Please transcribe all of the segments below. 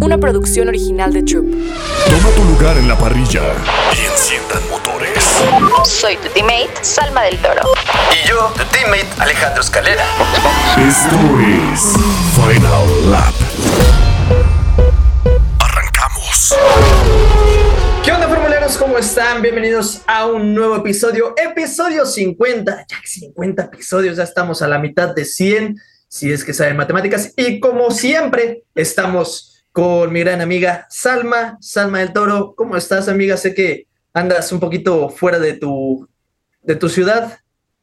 Una producción original de Troop. Toma tu lugar en la parrilla y enciendan motores. Soy tu teammate, Salma del Toro. Y yo, tu teammate, Alejandro Escalera. Esto es Final Lap. Arrancamos. ¿Qué onda, formuleros? ¿Cómo están? Bienvenidos a un nuevo episodio, episodio 50. Ya 50 episodios, ya estamos a la mitad de 100, si es que saben matemáticas. Y como siempre, estamos con mi gran amiga Salma, Salma del Toro. ¿Cómo estás, amiga? Sé que andas un poquito fuera de tu, de tu ciudad.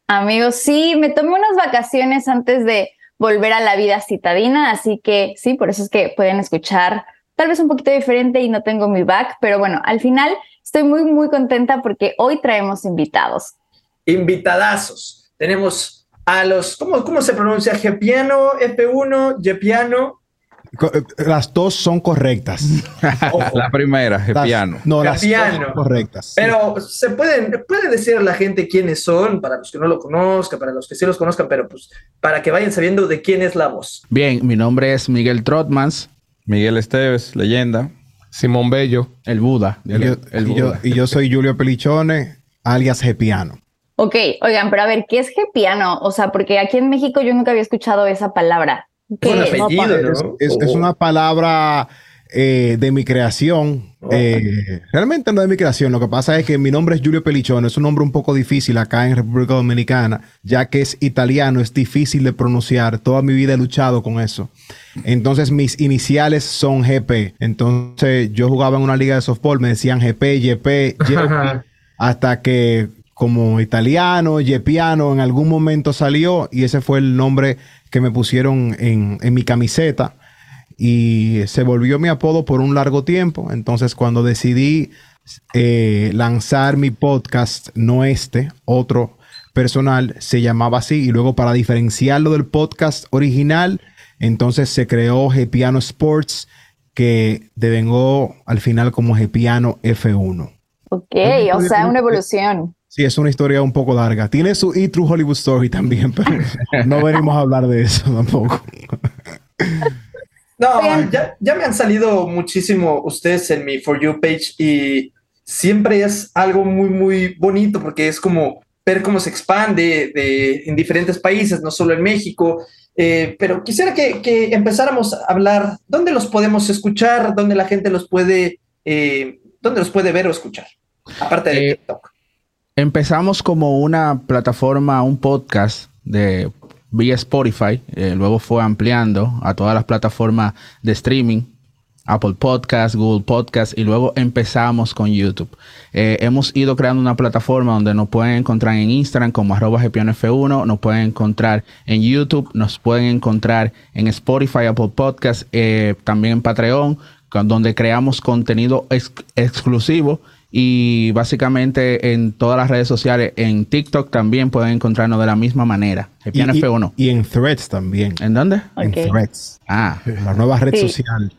Amigos, sí, me tomé unas vacaciones antes de volver a la vida citadina, así que sí, por eso es que pueden escuchar tal vez un poquito diferente y no tengo mi back, pero bueno, al final estoy muy, muy contenta porque hoy traemos invitados. Invitadazos. Tenemos a los, ¿cómo, cómo se pronuncia? Gepiano, F1, Gepiano. Eh, las dos son correctas. la primera, el piano. No, las piano. dos son correctas. Pero se pueden, puede decir a la gente quiénes son, para los que no lo conozcan, para los que sí los conozcan, pero pues para que vayan sabiendo de quién es la voz. Bien, mi nombre es Miguel Trotmans. Miguel Esteves, leyenda. Simón Bello, el Buda. Y yo, el y yo- y yo soy Julio Pelichone, alias Gepiano. Ok, oigan, pero a ver, ¿qué es Gepiano? O sea, porque aquí en México yo nunca había escuchado esa palabra. ¿Qué Un es? apellido, Es, ¿no? es- es O- una palabra eh, de mi creación. Eh, realmente no de mi creación. Lo que pasa es que mi nombre es Julio Pelichone. Es un nombre un poco difícil acá en República Dominicana, ya que es italiano, es difícil de pronunciar. Toda mi vida he luchado con eso. Entonces mis iniciales son GP. Entonces yo jugaba en una liga de softball, me decían GP, YP, YP, hasta que como italiano, Yepiano, en algún momento salió y ese fue el nombre que me pusieron en, mi camiseta y se volvió mi apodo por un largo tiempo. Entonces cuando decidí eh, lanzar mi podcast, no este, otro personal, se llamaba así y luego para diferenciarlo del podcast original, entonces se creó Gepiano Sports que devengó al final como Gepiano F1. Ok, o sea, una evolución. Sí, es una historia un poco larga. Tiene su E True Hollywood Story también, pero no venimos a hablar de eso tampoco. No, ya, ya me han salido muchísimo ustedes en mi For You page y siempre es algo muy, muy bonito porque es como ver cómo se expande de, en diferentes países, no solo en México. Eh, pero quisiera que, que empezáramos a hablar, ¿dónde los podemos escuchar? ¿Dónde la gente los puede, eh, dónde los puede ver o escuchar? Aparte de Eh, TikTok. Empezamos como una plataforma, un podcast de vía Spotify. eh, luego fue ampliando a todas las plataformas de streaming. Apple Podcast, Google Podcast y luego empezamos con YouTube. Eh, hemos ido creando una plataforma donde nos pueden encontrar en Instagram como arroba GPNF1, nos pueden encontrar en YouTube, nos pueden encontrar en Spotify, Apple Podcast, eh, también en Patreon, donde creamos contenido ex- exclusivo y básicamente en todas las redes sociales, en TikTok también pueden encontrarnos de la misma manera. Y, GPNF1. y- y en Threads también. ¿En dónde? En. Threads. Ah, La nueva red Sí. social.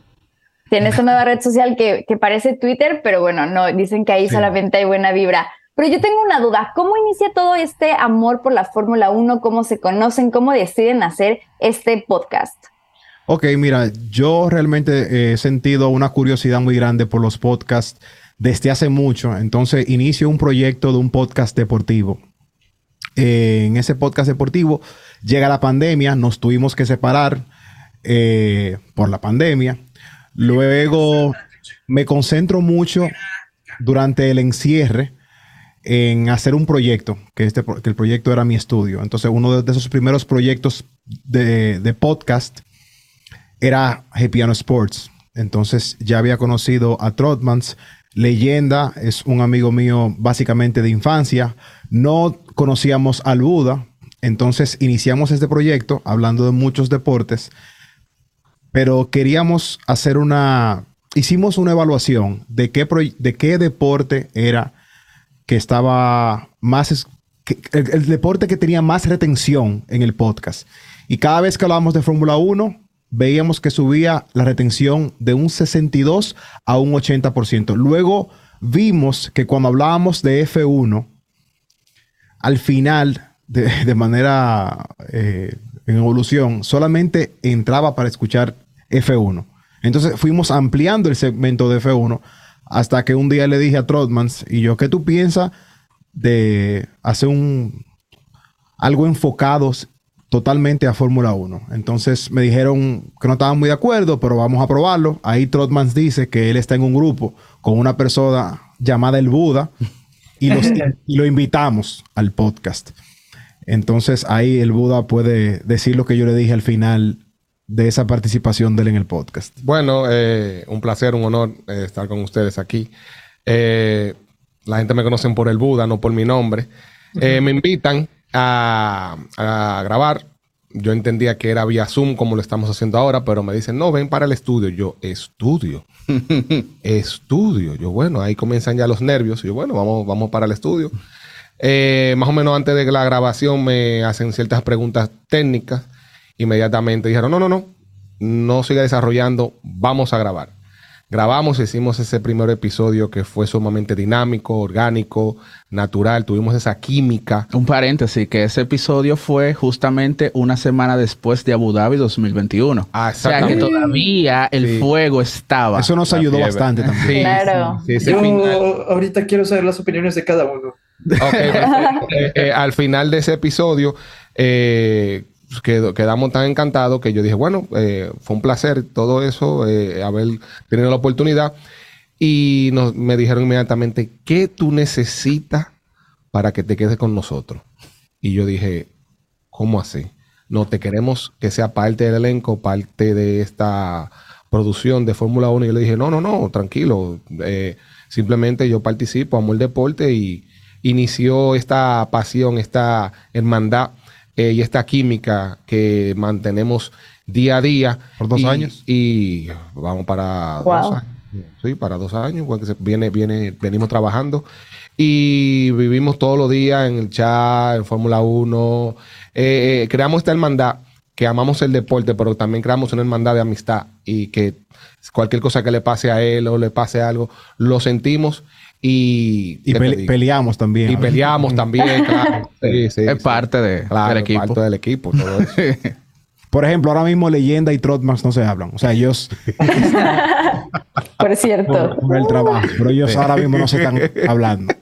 Tiene esta nueva red social que, que parece Twitter, pero bueno, no, dicen que ahí Sí. solamente hay buena vibra. Pero yo tengo una duda, ¿cómo inicia todo este amor por la Fórmula 1? ¿Cómo se conocen? ¿Cómo deciden hacer este podcast? Ok, mira, yo realmente he sentido una curiosidad muy grande por los podcasts desde hace mucho. Entonces inicio un proyecto de un podcast deportivo. Eh, en ese podcast deportivo llega la pandemia, nos tuvimos que separar eh, por la pandemia. Luego me concentro mucho durante el encierre en hacer un proyecto, que, este, que el proyecto era mi estudio. Entonces, uno de, de esos primeros proyectos de, de podcast era Piano Sports. Entonces, ya había conocido a Trotmans. Leyenda es un amigo mío básicamente de infancia. No conocíamos al Buda. Entonces, iniciamos este proyecto hablando de muchos deportes pero queríamos hacer una hicimos una evaluación de qué, de qué deporte era que estaba más, el, el, deporte que tenía más retención en el podcast. Y cada vez que hablábamos de Fórmula 1, veíamos que subía la retención de un 62 a un 80%. Luego vimos que cuando hablábamos de F1, al final, de, manera eh, en evolución, solamente entraba para escuchar F1. Entonces fuimos ampliando el segmento de F1 hasta que un día le dije a Trotmans, y yo, ¿qué tú piensas de hacer un algo enfocados totalmente a Fórmula 1. Entonces me dijeron que no estaban muy de acuerdo, pero vamos a probarlo. Ahí Trotmans dice que él está en un grupo con una persona llamada el Buda y, lo invitamos al podcast. Entonces ahí el Buda puede decir lo que yo le dije al final de esa participación de él en el podcast. Bueno, eh, un placer, un honor eh, estar con ustedes aquí. Eh, la gente me conoce por el Buda, no por mi nombre. Me invitan a, grabar. Yo entendía que era vía Zoom como lo estamos haciendo ahora, pero me dicen, no, ven para el estudio. Yo, estudio. estudio. Yo, bueno, ahí comienzan ya los nervios. Yo, bueno, vamos, vamos para el estudio. Eh, más o menos antes de la grabación me hacen ciertas preguntas técnicas. Inmediatamente dijeron, no, no, no, no siga desarrollando, vamos a grabar. Grabamos, hicimos ese primer episodio que fue sumamente dinámico, orgánico, natural, tuvimos esa química. Un paréntesis, que ese episodio fue justamente una semana después de Abu Dhabi 2021. Ah, o sea que todavía el fuego estaba. Eso nos ayudó bastante también. claro. Yo ahorita quiero saber las opiniones de cada uno. Eh, eh, al final de ese episodio, eh, quedamos tan encantados que yo dije, bueno, eh, fue un placer todo eso, eh, haber tenido la oportunidad. Y nos, me dijeron inmediatamente, ¿qué tú necesitas para que te quedes con nosotros? Y yo dije, ¿cómo así? No, te queremos que sea parte del elenco, parte de esta producción de Fórmula 1. Y yo le dije, no, no, no, tranquilo. Eh, simplemente yo participo, amo el deporte y inició esta pasión, esta hermandad eh, y esta química que mantenemos día a día. ¿Por dos años? Y vamos para dos años. Sí, para dos años, porque viene, viene, venimos trabajando y vivimos todos los días en el chat, en Fórmula 1. Eh, eh, creamos esta hermandad que amamos el deporte, pero también creamos una hermandad de amistad y que cualquier cosa que le pase a él o le pase algo, lo sentimos y, peleamos también. Y peleamos también, claro. es parte de, del equipo. parte del equipo. Por ejemplo, ahora mismo Leyenda y Trotmax no se hablan. O sea, ellos... por cierto. Por, el trabajo. Pero ellos ahora mismo no se están hablando.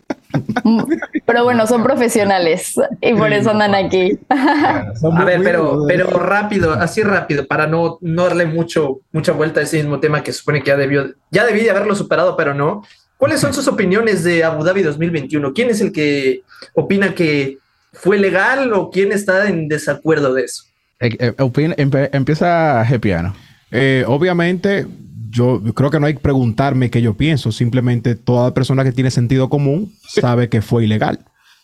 Pero bueno, son profesionales y por eso andan aquí. A ver, pero, pero rápido, así rápido, para no, no darle mucho, mucha vuelta a ese mismo tema que supone que ya debió, ya debí de haberlo superado, pero no. ¿Cuáles son sus opiniones de Abu Dhabi 2021? ¿Quién es el que opina que fue legal o quién está en desacuerdo de eso? Eh, eh, empieza Gepiano. Eh, obviamente, yo creo que no hay que preguntarme qué yo pienso. Simplemente toda persona que tiene sentido común sabe que fue ilegal.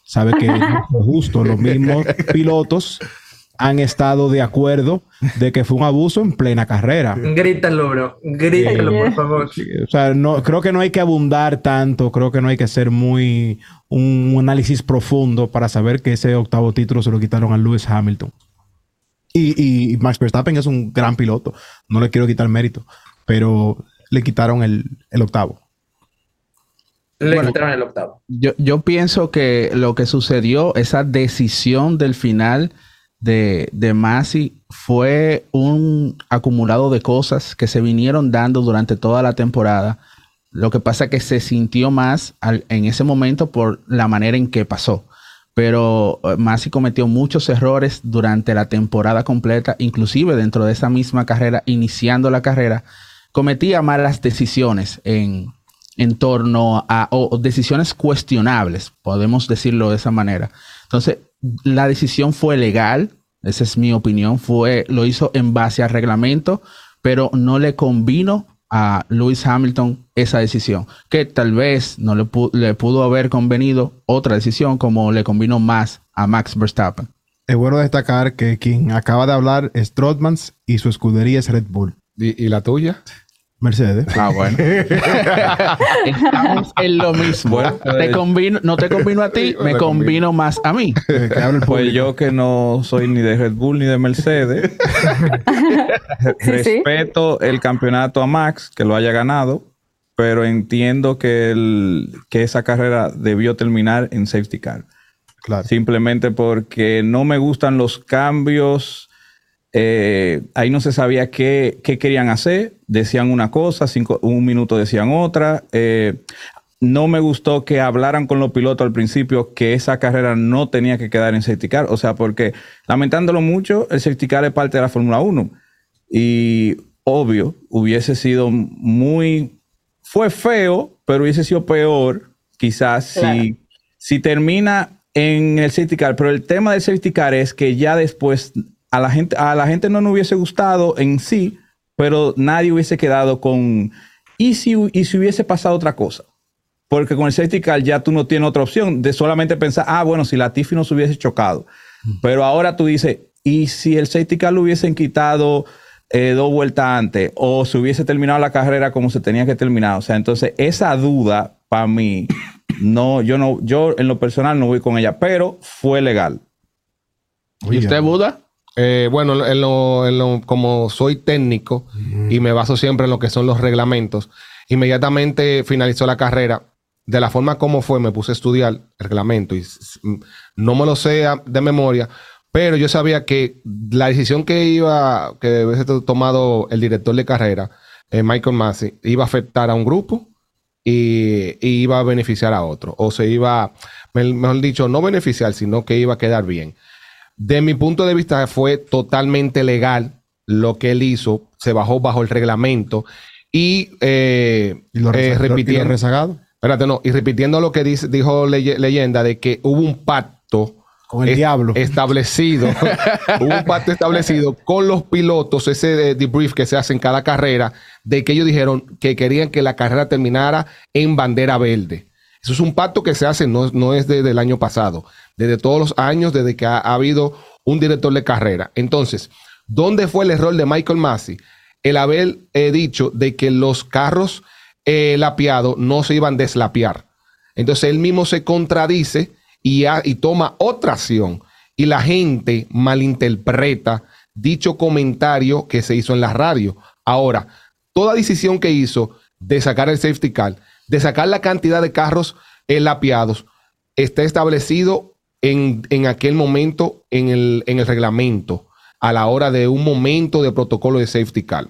Sabe que no fue justo. Los mismos pilotos han estado de acuerdo de que fue un abuso en plena carrera. Grítalo, bro. Grítalo, por favor. O sea, no, creo que no hay que abundar tanto, creo que no hay que hacer muy un análisis profundo para saber que ese octavo título se lo quitaron a Lewis Hamilton. Y, Max Verstappen es un gran piloto, no le quiero quitar mérito, pero le quitaron el, octavo. Le quitaron el octavo. Yo, yo pienso que lo que sucedió, esa decisión del final de, de Masi fue un acumulado de cosas que se vinieron dando durante toda la temporada. Lo que pasa es que se sintió más en ese momento por la manera en que pasó. Pero eh, Masi cometió muchos errores durante la temporada completa, inclusive dentro de esa misma carrera, iniciando la carrera, cometía malas decisiones en, en torno a o decisiones cuestionables, podemos decirlo de esa manera. Entonces, la decisión fue legal, esa es mi opinión, fue, lo hizo en base al reglamento, pero no le convino a Lewis Hamilton esa decisión, que tal vez no le, le pudo haber convenido otra decisión como le convino más a Max Verstappen. Es bueno destacar que quien acaba de hablar es Trotmans y su escudería es Red Bull. ¿Y, la tuya? Mercedes. Ah, bueno. Estamos en lo mismo. Bueno, Te eh, convino- no te combino a ti, me combino más a mí. Eh, Pues yo que no soy ni de Red Bull ni de Mercedes, Sí, sí. respeto el campeonato a Max, que lo haya ganado, pero entiendo que, el- que esa carrera debió terminar en safety car. Claro. Simplemente porque no me gustan los cambios. Eh, ahí no se sabía qué, qué querían hacer. Decían una cosa, cinco- un minuto decían otra. Eh, no me gustó que hablaran con los pilotos al principio que esa carrera no tenía que quedar en safety car. O sea, porque lamentándolo mucho, el safety car es parte de la Fórmula 1. Y obvio, hubiese sido muy... Fue feo, pero hubiese sido peor quizás Claro. si, si termina en el safety car. Pero el tema del safety car es que ya después a la gente, a la gente no nos hubiese gustado en sí, pero nadie hubiese quedado con... ¿Y si, y si hubiese pasado otra cosa? Porque con el safety car ya tú no tienes otra opción de solamente pensar, ah, bueno, si la Tiffy no se hubiese chocado. Pero ahora tú dices, ¿y si el safety car lo hubiesen quitado eh, dos vueltas antes o se hubiese terminado la carrera como se tenía que terminar? O sea, entonces esa duda para mí, no, yo no, yo en lo personal no voy con ella, pero fue legal. ¿Y usted, Buda? Eh, bueno, en lo- en lo- como soy técnico y me baso siempre en lo que son los reglamentos, inmediatamente finalizó la carrera. De la forma como fue, me puse a estudiar el reglamento y no me lo sé de memoria, pero yo sabía que la decisión que iba, que hubiese to- tomado el director de carrera, eh, Michael Massey, iba a afectar a un grupo y, y iba a beneficiar a otro. O se iba, me- mejor dicho, no beneficiar, sino que iba a quedar bien. De mi punto de vista fue totalmente legal lo que él hizo, se bajó bajo el reglamento y, eh, ¿Y los eh, y los repitiendo, rezagados? espérate, no, y repitiendo lo que dice, dijo leye- leyenda de que hubo un pacto Con el es- diablo. establecido, hubo un pacto establecido con los pilotos, ese eh, debrief que se hace en cada carrera, de que ellos dijeron que querían que la carrera terminara en bandera verde. Eso es un pacto que se hace, no, no es desde el año pasado, desde todos los años, desde que ha, ha habido un director de carrera. Entonces, ¿dónde fue el error de Michael Massey? El haber eh, dicho de que los carros eh, no se iban a deslapiar. Entonces él mismo se contradice y, y toma otra acción. Y la gente malinterpreta dicho comentario que se hizo en la radio. Ahora, toda decisión que hizo de sacar el safety car, de sacar la cantidad de carros eh, lapiados, está establecido en, en aquel momento en el, en el reglamento, a la hora de un momento de protocolo de safety car.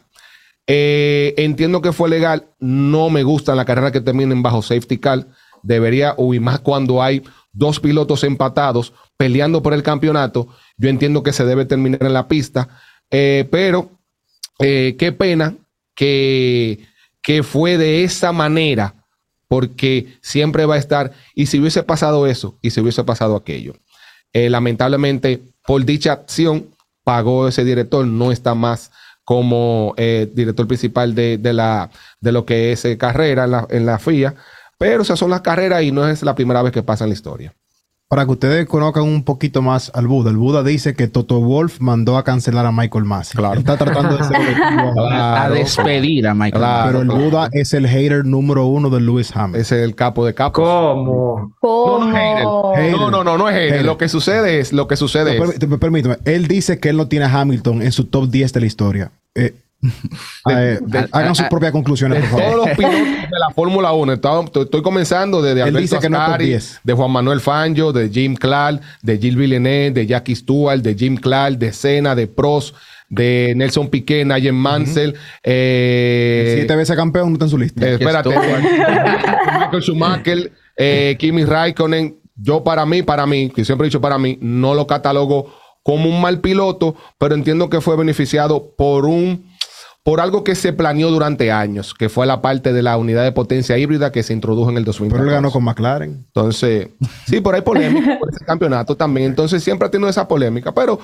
Eh, entiendo que fue legal. No me gustan las carreras que terminen bajo safety car. Debería, o y más cuando hay dos pilotos empatados peleando por el campeonato. Yo entiendo que se debe terminar en la pista. Eh, pero qué pena que, que fue de esa manera, porque siempre va a estar. Y si hubiese pasado eso, y si hubiese pasado aquello. Eh, lamentablemente, por dicha acción, pagó ese director, no está más como eh, director principal de, de la, de lo que es eh, carrera en la, en la FIA. Pero esas son las carreras y no es la primera vez que pasa en la historia. Para que ustedes conozcan un poquito más al Buda, el Buda dice que Toto Wolf mandó a cancelar a Michael Massey. Claro. Está tratando de ser objetivo ahora. a despedir a Michael. Claro. Pero el Buda es el hater número uno de Lewis Hamilton. Es el capo de capos. ¿Cómo? ¿Cómo? No, no, hater. Hater. No, no, no, no es hater. Hater. Lo que sucede es, lo que sucede No, es. permí- permíteme, él dice que él no tiene a Hamilton en su top 10 de la historia. Eh, eh, de- hagan sus propias conclusiones, por favor. todos los pilotos de la Fórmula 1. Estaba- Estoy, estoy comenzando desde Alberto dice que no es top Ascari, 10. de Juan Manuel Fangio, de Jim Clark, de Gilles Villeneuve, de Jackie Stewart, de Jim Clark, de Senna, de Prost, de Nelson Piquet, Nigel Mansell. eh, Siete veces campeón, no está en su lista. eh, espérate. Michael Schumacher, eh, Kimi Raikkonen. Yo para mí, para mí, que siempre he dicho para mí, no lo catalogo como un mal piloto, pero entiendo que fue beneficiado por un por algo que se planeó durante años, que fue la parte de la unidad de potencia híbrida que se introdujo en el 2000. Pero él ganó con McLaren. Entonces, sí, por ahí polémica por ese campeonato también. Entonces, siempre ha tenido esa polémica. Pero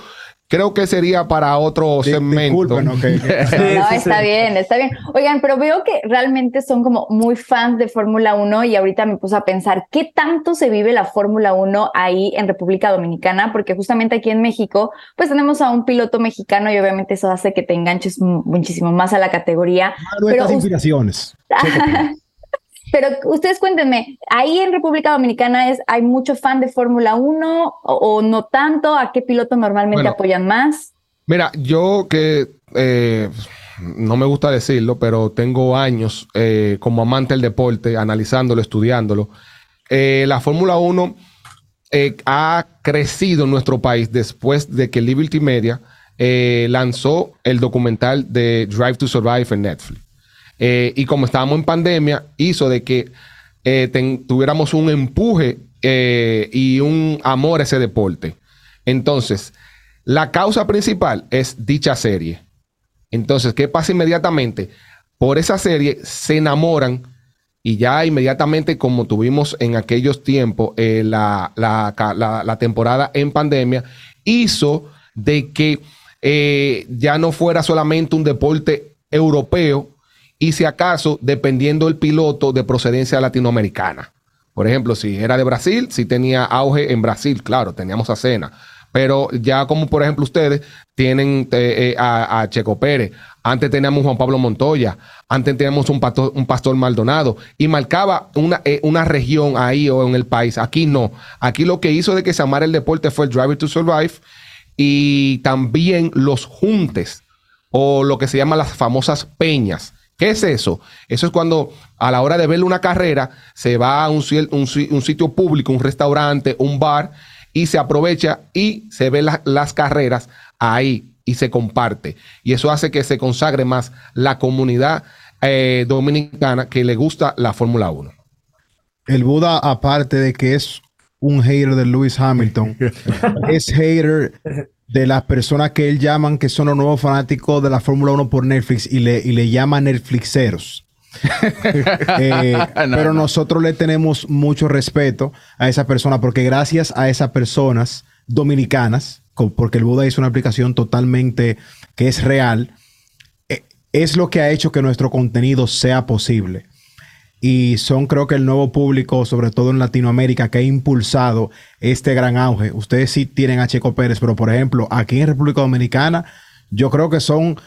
creo que sería para otro segmento. disculpen, ok. No, está bien, está bien. Oigan, pero veo que realmente son como muy fans de Fórmula 1 y ahorita me puse a pensar qué tanto se vive la Fórmula 1 ahí en República Dominicana, porque justamente aquí en México, pues tenemos a un piloto mexicano y obviamente eso hace que te enganches mu- muchísimo más a la categoría. Nuestras us- inspiraciones. Pero ustedes cuéntenme, ahí en República Dominicana es, hay mucho fan de Fórmula 1 o, o no tanto, ¿a qué piloto normalmente Bueno. apoyan más? Mira, yo que eh, no me gusta decirlo, pero tengo años eh, como amante del deporte, analizándolo, estudiándolo. Eh, la Fórmula 1 eh, ha crecido en nuestro país después de que Liberty Media lanzó el documental de Drive to Survive en Netflix. Eh, y como estábamos en pandemia, hizo de que eh, tuviéramos un empuje eh, y un amor a ese deporte. Entonces, la causa principal es dicha serie. Entonces, ¿qué pasa inmediatamente? Por esa serie se enamoran y ya inmediatamente, como tuvimos en aquellos tiempos, la, la- temporada en pandemia, hizo de que ya no fuera solamente un deporte europeo y si acaso, dependiendo del piloto de procedencia latinoamericana. Por ejemplo, si era de Brasil, si tenía auge en Brasil, claro, teníamos a Cena. Pero ya como por ejemplo ustedes tienen eh, eh, a, Checo Pérez, antes teníamos Juan Pablo Montoya, antes teníamos un pastor, un pastor Maldonado y marcaba una, eh, una región ahí o en el país. Aquí no. Aquí lo que hizo de que se amara el deporte fue el Driver to Survive y también los juntes o lo que se llama las famosas peñas. ¿Qué es eso? Eso es cuando a la hora de ver una carrera se va a un, sitio público, un restaurante, un bar y se aprovecha y se ve la- las carreras ahí y se comparte. Y eso hace que se consagre más la comunidad eh, dominicana que le gusta la Fórmula 1. El Buda, aparte de que es un hater de Lewis Hamilton, es hater de las personas que él llaman que son los nuevos fanáticos de la Fórmula 1 por Netflix y le, y le llama Netflixeros. Eh, No, pero no. nosotros le tenemos mucho respeto a esa persona porque gracias a esas personas dominicanas, porque el Buda hizo una aplicación totalmente que es real, eh, es lo que ha hecho que nuestro contenido sea posible y son creo que el nuevo público, sobre todo en Latinoamérica, que ha impulsado este gran auge. Ustedes sí tienen a Checo Pérez, pero por ejemplo, aquí en República Dominicana, yo creo que son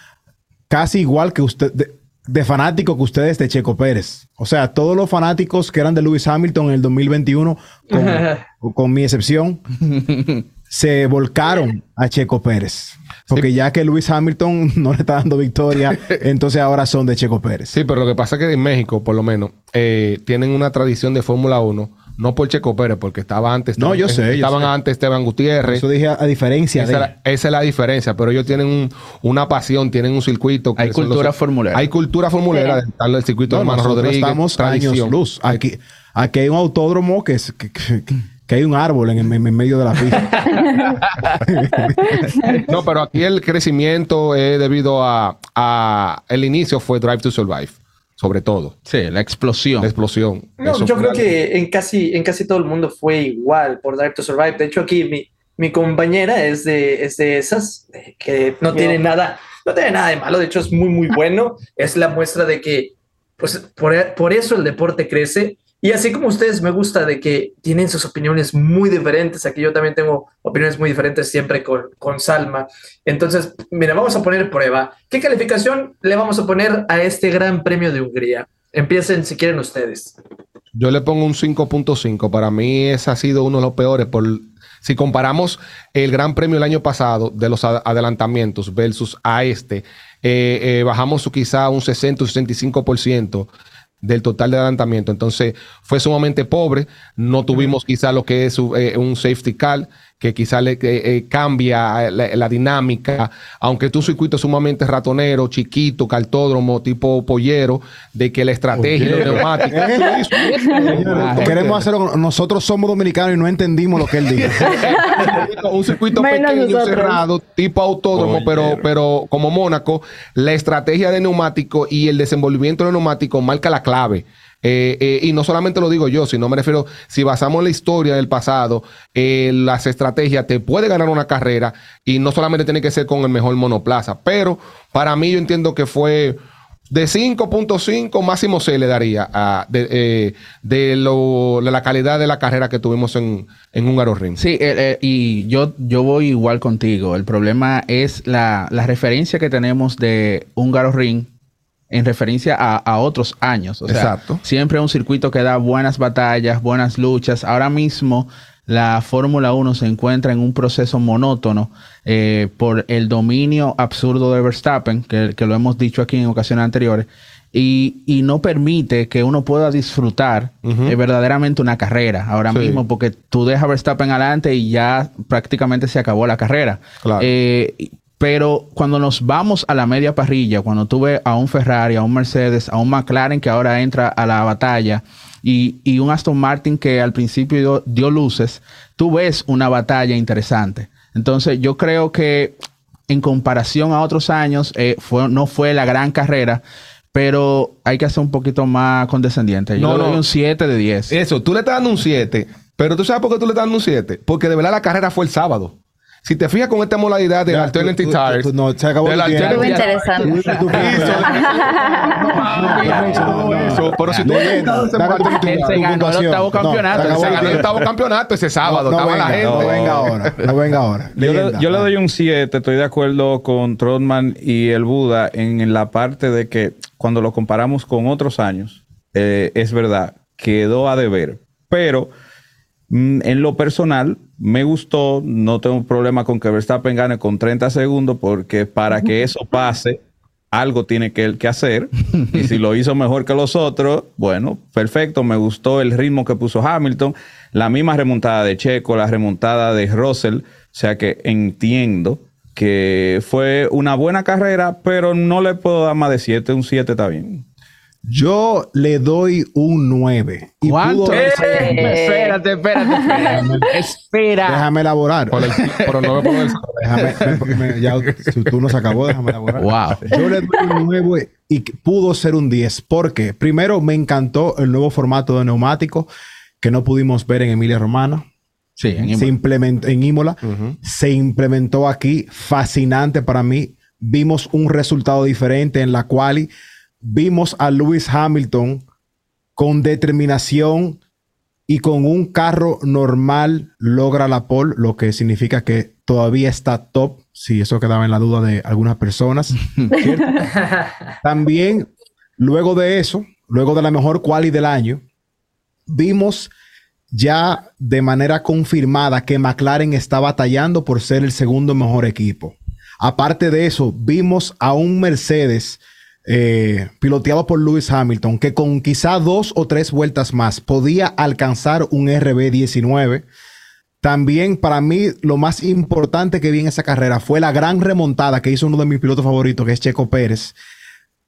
casi igual que usted de, de fanáticos que ustedes de Checo Pérez. O sea, todos los fanáticos que eran de Lewis Hamilton en el 2021, con, con mi excepción, se volcaron a Checo Pérez. Porque ya que Lewis Hamilton no le está dando victoria, entonces ahora son de Checo Pérez. Sí, pero lo que pasa es que en México, por lo menos, eh, tienen una tradición de Fórmula 1, no por Checo Pérez, porque estaba antes. No, yo sé, yo Estaban sé. antes Esteban Gutiérrez. Eso dije a, a diferencia Esa, de... es la- esa es la diferencia, pero ellos tienen un- una pasión, tienen un circuito. que Hay cultura formulera. Hay cultura formulera, Sí. del circuito No, de Hermano Rodríguez. estamos tradición. años luz. Aquí, aquí hay un autódromo que, es, que, que- que hay un árbol en, en- en medio de la pista. No, pero aquí el crecimiento es debido a, a- El inicio fue Drive to Survive, sobre todo. Sí, la explosión. La explosión. No, Eso yo creo algo- que en casi, en casi todo el mundo fue igual por Drive to Survive. De hecho, aquí mi, mi compañera es de, es de esas que no tiene nada, no tiene nada de malo. De hecho, es muy, muy bueno. Es la muestra de que, pues, por, por eso el deporte crece. Y así como ustedes me gusta de que tienen sus opiniones muy diferentes, aquí yo también tengo opiniones muy diferentes siempre con, con Salma. Entonces, mira, vamos a poner prueba. ¿Qué calificación le vamos a poner a este Gran Premio de Hungría? Empiecen si quieren ustedes. Yo le pongo un 5.5. Para mí ese ha sido uno de los peores. Por, si comparamos el Gran Premio el año pasado de los ad- adelantamientos versus a este, eh, eh, bajamos quizá un 60 o 65% del total de adelantamiento. Entonces fue sumamente pobre. No tuvimos quizá lo que es eh, un safety car que quizá le que, eh, cambia la, la dinámica, aunque es un circuito sumamente ratonero, chiquito, cartódromo, tipo pollero, de que la estrategia y los neumáticos. Señores, Queremos hacerlo. Nosotros somos dominicanos y no entendimos lo que él dijo. un circuito Menos pequeño, nosotros. cerrado, tipo autódromo, pero, pero como Mónaco, la estrategia de neumático y el desenvolvimiento de neumático marca la clave. Eh, eh, y no solamente lo digo yo, sino me refiero, si basamos la historia del pasado, eh, las estrategias, te puede ganar una carrera y no solamente tiene que ser con el mejor monoplaza. Pero para mí yo entiendo que fue de 5.5 máximo se le daría eh, de, lo, de la calidad de la carrera que tuvimos en, en un Ring. Sí, eh, y yo, yo voy igual contigo. El problema es la, la referencia que tenemos de Húngaro Ring en referencia a, a otros años. O sea, Exacto. siempre un circuito que da buenas batallas, buenas luchas. Ahora mismo la Fórmula 1 se encuentra en un proceso monótono eh, por el dominio absurdo de Verstappen, que, que lo hemos dicho aquí en ocasiones anteriores, y, y no permite que uno pueda disfrutar eh, verdaderamente una carrera ahora Sí. mismo, porque tú dejas Verstappen adelante y ya prácticamente se acabó la carrera. Claro. Eh, pero cuando nos vamos a la media parrilla, cuando tú ves a un Ferrari, a un Mercedes, a un McLaren que ahora entra a la batalla y, y un Aston Martin que al principio dio, dio luces, tú ves una batalla interesante. Entonces yo creo que en comparación a otros años eh, fue, no fue la gran carrera, pero hay que ser un poquito más condescendiente. Yo No, le doy no. un 7 de 10. Eso, tú le estás dando un 7, pero tú sabes por qué tú le estás dando un 7. Porque de verdad la carrera fue el sábado. Si te fijas con esta modalidad de Ya, Alternative Tires, no, se acabó. Alternative- interesante. Eso, pero si tú se ganó el octavo campeonato, se ganó el octavo campeonato ese sábado. Estaba la venga, gente. no venga ahora. No venga ahora. Yo le, doy un 7, estoy de acuerdo con Trotman y el Buda en, la parte de que cuando lo comparamos con otros años, eh, es verdad, quedó a deber. Pero mm, en lo personal, me gustó, no tengo problema con que Verstappen gane con 30 segundos, porque para que eso pase, algo tiene que, que hacer. Y si lo hizo mejor que los otros, bueno, perfecto. Me gustó el ritmo que puso Hamilton, la misma remontada de Checo, la remontada de Russell. O sea que entiendo que fue una buena carrera, pero no le puedo dar más de 7. Un 7 está bien. Yo le doy un 9. Y ¿Cuánto? pudo- Espérate, espérate, espérate. Espera. Déjame elaborar. Por el, por el 9 por el Déjame, me- me- ya si tú no se acabó, déjame elaborar. Wow. Yo le doy un 9 y pudo ser un 10. ¿Por qué? Primero, me encantó el nuevo formato de neumático que no pudimos ver en Emilia Romana. Sí, en se Imola. implementó en Imola. Se implementó aquí. Fascinante para mí. Vimos un resultado diferente en la cual vimos a Lewis Hamilton con determinación y con un carro normal logra la pole, lo que significa que todavía está top, si eso quedaba en la duda de algunas personas. También, luego de eso, luego de la mejor quali del año, vimos ya de manera confirmada que McLaren está batallando por ser el segundo mejor equipo. Aparte de eso, vimos a un Mercedes eh, piloteado por Lewis Hamilton que con quizá dos o tres vueltas más podía alcanzar un RB19. También para mí lo más importante que vi en esa carrera fue la gran remontada que hizo uno de mis pilotos favoritos, que es Checo Pérez,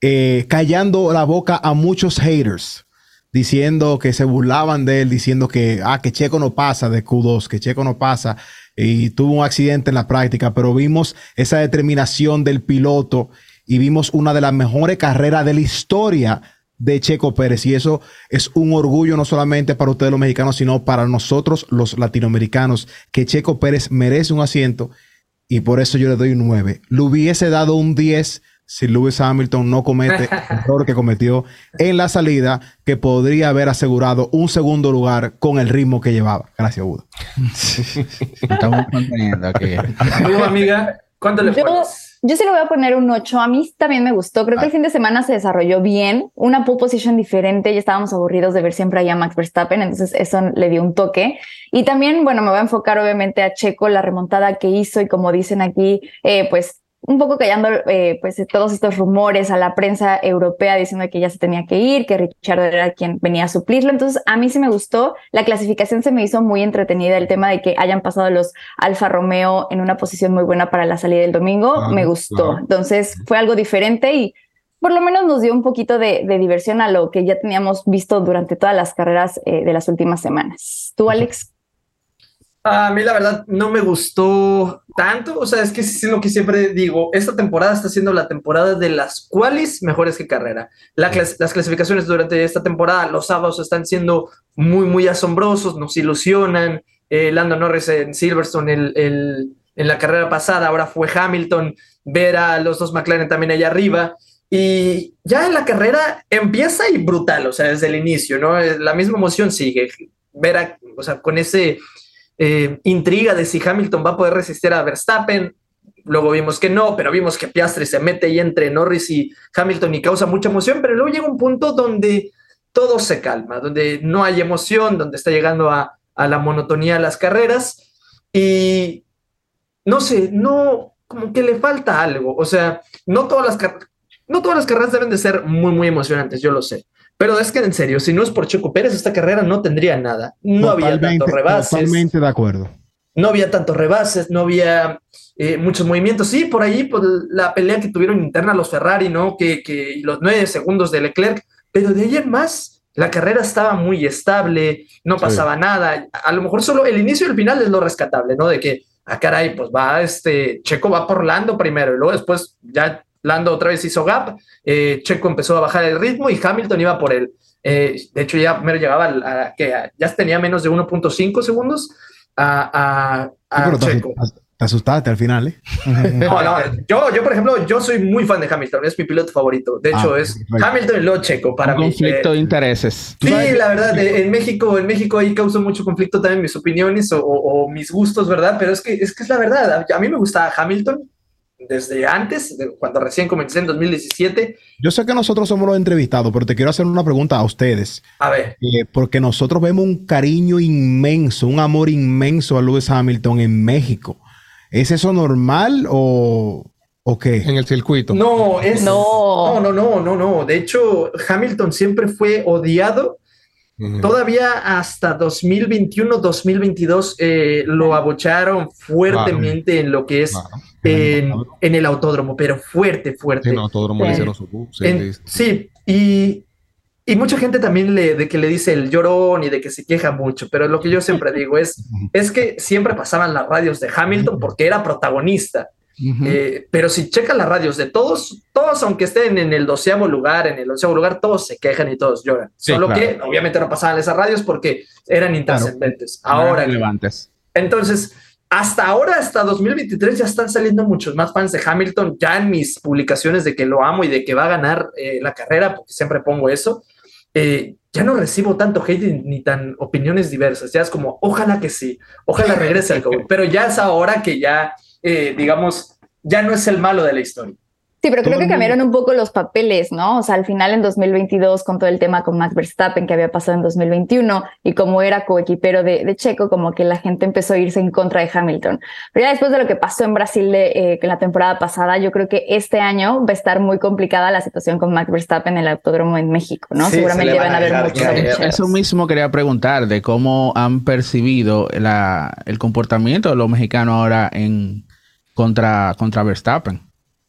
eh, callando la boca a muchos haters, diciendo que se burlaban de él, diciendo que, ah, que Checo no pasa de Q2, que Checo no pasa y tuvo un accidente en la práctica, pero vimos esa determinación del piloto y vimos una de las mejores carreras de la historia de Checo Pérez. Y eso es un orgullo no solamente para ustedes los mexicanos, sino para nosotros los latinoamericanos, que Checo Pérez merece un asiento y por eso yo le doy un 9. Le hubiese dado un 10 si Lewis Hamilton no comete el error que cometió en la salida, que podría haber asegurado un segundo lugar con el ritmo que llevaba. Gracias, Buda. Estamos conteniendo aquí. Amiga, ¿cuánto le pones? Yo sí le voy a poner un 8. A mí también me gustó. Creo que el fin de semana se desarrolló bien. Una pole position diferente. Ya estábamos aburridos de ver siempre allá a Max Verstappen. Entonces eso le dio un toque. Y también, bueno, me voy a enfocar obviamente a Checo, la remontada que hizo y como dicen aquí, eh, pues un poco callando eh, pues todos estos rumores a la prensa europea diciendo que ya se tenía que ir, que Richard era quien venía a suplirlo. Entonces a mí sí me gustó, la clasificación se me hizo muy entretenida, el tema de que hayan pasado los Alfa Romeo en una posición muy buena para la salida del domingo, me gustó. claro. Entonces fue algo diferente y por lo menos nos dio un poquito de, de diversión a lo que ya teníamos visto durante todas las carreras eh, de las últimas semanas. ¿Tú, Alex? A mí la verdad no me gustó tanto, o sea, es que es lo que siempre digo, esta temporada está siendo la temporada de las cuales mejores que carrera. La las clasificaciones durante esta temporada, los sábados están siendo muy, muy asombrosos, nos ilusionan. Eh, Lando Norris en Silverstone el, el- en la carrera pasada, ahora fue Hamilton, ver a los dos McLaren también allá arriba. Y ya en la carrera empieza y brutal, o sea, desde el inicio, ¿no? Eh, La misma emoción sigue. Ver a, o sea, con ese eh, intriga de si Hamilton va a poder resistir a Verstappen. Luego vimos que no, pero vimos que Piastri se mete ahí entre Norris y Hamilton y causa mucha emoción, pero luego llega un punto donde todo se calma, donde no hay emoción, donde está llegando a, a la monotonía las carreras. Y no sé, no, como que le falta algo, o sea, no todas las, no todas las carreras deben de ser muy, muy emocionantes, yo lo sé, pero es que en serio, si no es por Checo Pérez, esta carrera no tendría nada, no había tantos rebases Totalmente de acuerdo. no había tantos rebases, no había eh, muchos movimientos. Sí, por ahí, por la pelea que tuvieron interna los Ferrari, ¿no? Que, que los nueve segundos de Leclerc, pero de ahí en más, la carrera estaba muy estable, no pasaba nada. A lo mejor solo el inicio y el final es lo rescatable, ¿no? De que, ah, caray, pues va este, Checo va por Lando primero y luego después ya Lando otra vez hizo gap, eh, Checo empezó a bajar el ritmo y Hamilton iba por él. Eh, de hecho, ya primero llegaba a, a- que a- ya tenía menos de 1.5 segundos a, a- Sí, Checo. te asustaste al final, ¿eh? No, no, yo, yo, por ejemplo, yo soy muy fan de Hamilton, es mi piloto favorito. De hecho, Ah, es perfecto. Hamilton y luego Checo para Un mí. conflicto Eh, de intereses. Sí, la verdad, eh, en México, en México ahí causó mucho conflicto también mis opiniones o, o- o mis gustos, ¿verdad? Pero es que es que es la verdad. A, a mí me gustaba Hamilton desde antes, de- cuando recién comencé en 2017. Yo sé que nosotros somos los entrevistados, pero te quiero hacer una pregunta a ustedes. A ver, Eh, porque nosotros vemos un cariño inmenso, un amor inmenso a Lewis Hamilton en México. ¿Es eso normal o, o qué? En el circuito. no, es. No. no, no, no, no, no. De hecho, Hamilton siempre fue odiado Todavía hasta 2021-2022 eh, lo abucharon fuertemente en lo que es Claro. en, en el autódromo, pero fuerte, fuerte. Sí, no, todos los Sí. hicieron su En- sí, y, y mucha gente también le, de que le dice el llorón y de que se queja mucho, pero lo que yo siempre digo es, es que siempre pasaban las radios de Hamilton porque era protagonista. Ujú. Eh, pero si checan las radios de todos, todos, aunque estén en el doceavo lugar, en el onceavo lugar, todos se quejan y todos lloran. Sí, Solo claro. que obviamente no pasaban esas radios porque eran intrascendentes. No eran Ahora, entonces, hasta ahora, hasta 2023, ya están saliendo muchos más fans de Hamilton. Ya en mis publicaciones de que lo amo y de que va a ganar eh, la carrera, porque siempre pongo eso, eh, ya no recibo tanto hate ni tan opiniones diversas. Ya es como, ojalá que sí, ojalá regrese al cover. Pero ya es ahora que ya, eh, digamos, ya no es el malo de la historia. Sí, pero Todo creo que cambiaron un poco los papeles, ¿no? O sea, al final en 2022, con todo el tema con Max Verstappen que había pasado en 2021 y como era coequipero de, de Checo, como que la gente empezó a irse en contra de Hamilton. Pero ya después de lo que pasó en Brasil de, eh, la temporada pasada, yo creo que este año va a estar muy complicada la situación con Max Verstappen en el autódromo en México, ¿no? Sí, se Seguramente van van a haber muchos. Eso mismo quería preguntar de cómo han percibido la, el comportamiento de los mexicanos ahora en contra, contra Verstappen.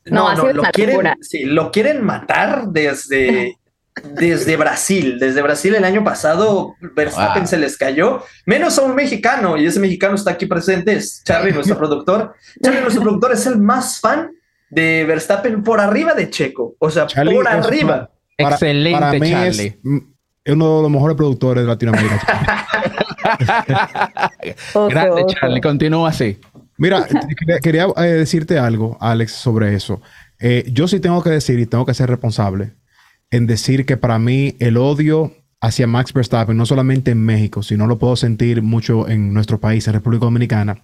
No, ha sido lo una quieren, sí, lo quieren matar desde, desde Brasil. Desde Brasil el año pasado, Verstappen Wow. se les cayó, menos a un mexicano, y ese mexicano está aquí presente, es Charlie, nuestro productor. Charlie, nuestro productor, es el más fan de Verstappen por arriba de Checo. O sea, Charlie por es arriba. Para- Excelente, para mí es, Charlie. mm, es uno de los mejores productores de Latinoamérica. Grande. Charlie. Continúa así. Mira, quería, eh, decirte algo, Alex, sobre eso. Eh, yo sí tengo que decir y tengo que ser responsable en decir que para mí el odio hacia Max Verstappen, no solamente en México, sino lo puedo sentir mucho en nuestro país, en República Dominicana,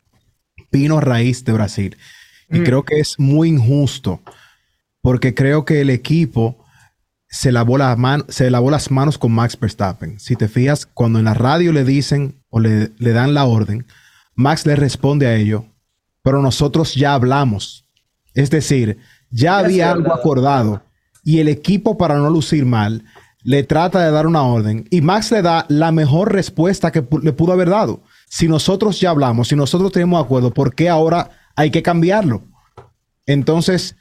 vino a raíz de Brasil. Y Mm. creo que es muy injusto porque creo que el equipo se lavó, la man- se lavó las manos con Max Verstappen. Si te fijas, cuando en la radio le dicen o le, le dan la orden, Max le responde a ello, pero nosotros ya hablamos. Es decir, ya Ya había algo acordado y el equipo, para no lucir mal, le trata de dar una orden y Max le da la mejor respuesta que le pudo haber dado. Si nosotros ya hablamos, si nosotros tenemos acuerdo, ¿por qué ahora hay que cambiarlo? Entonces,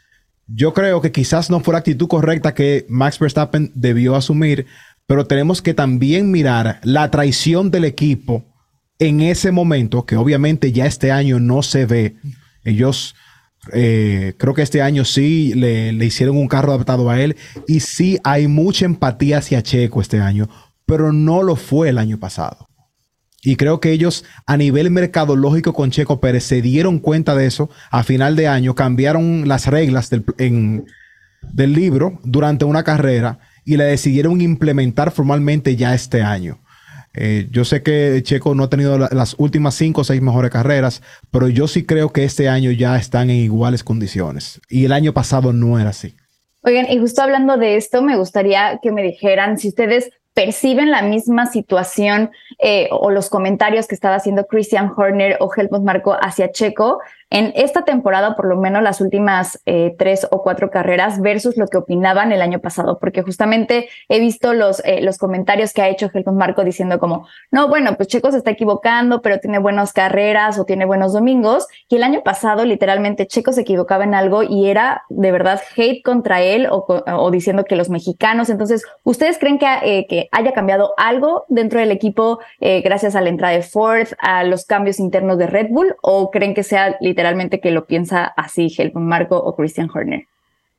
yo creo que quizás no fue la actitud correcta que Max Verstappen debió asumir, pero tenemos que también mirar la traición del equipo en ese momento, que obviamente ya este año no se ve, ellos eh, creo que este año sí le, hicieron un carro adaptado a él y sí hay mucha empatía hacia Checo este año, pero no lo fue el año pasado. Y creo que ellos a nivel mercadológico con Checo Pérez se dieron cuenta de eso a final de año, cambiaron las reglas del, del libro durante una carrera y la decidieron implementar formalmente ya este año. Eh, yo sé que Checo no ha tenido la- las últimas cinco o seis mejores carreras, pero yo sí creo que este año ya están en iguales condiciones. Y el año pasado no era así. Oigan, y justo hablando de esto, me gustaría que me dijeran si ustedes perciben la misma situación eh, o los comentarios que estaba haciendo Christian Horner o Helmut Marco hacia Checo en esta temporada, por lo menos las últimas eh, tres o cuatro carreras, versus lo que opinaban el año pasado, porque justamente he visto los, eh, los comentarios que ha hecho Helmut Marco diciendo como, no, bueno, pues Checo se está equivocando, pero tiene buenas carreras o tiene buenos domingos, y el año pasado literalmente Checo se equivocaba en algo y era de verdad hate contra él o, diciendo que los mexicanos, entonces, ¿ustedes creen que, eh, que haya cambiado algo dentro del equipo eh, gracias a la entrada de Ford, a los cambios internos de Red Bull, o creen que sea literalmente que lo piensa así Helmut Marco o Christian Horner?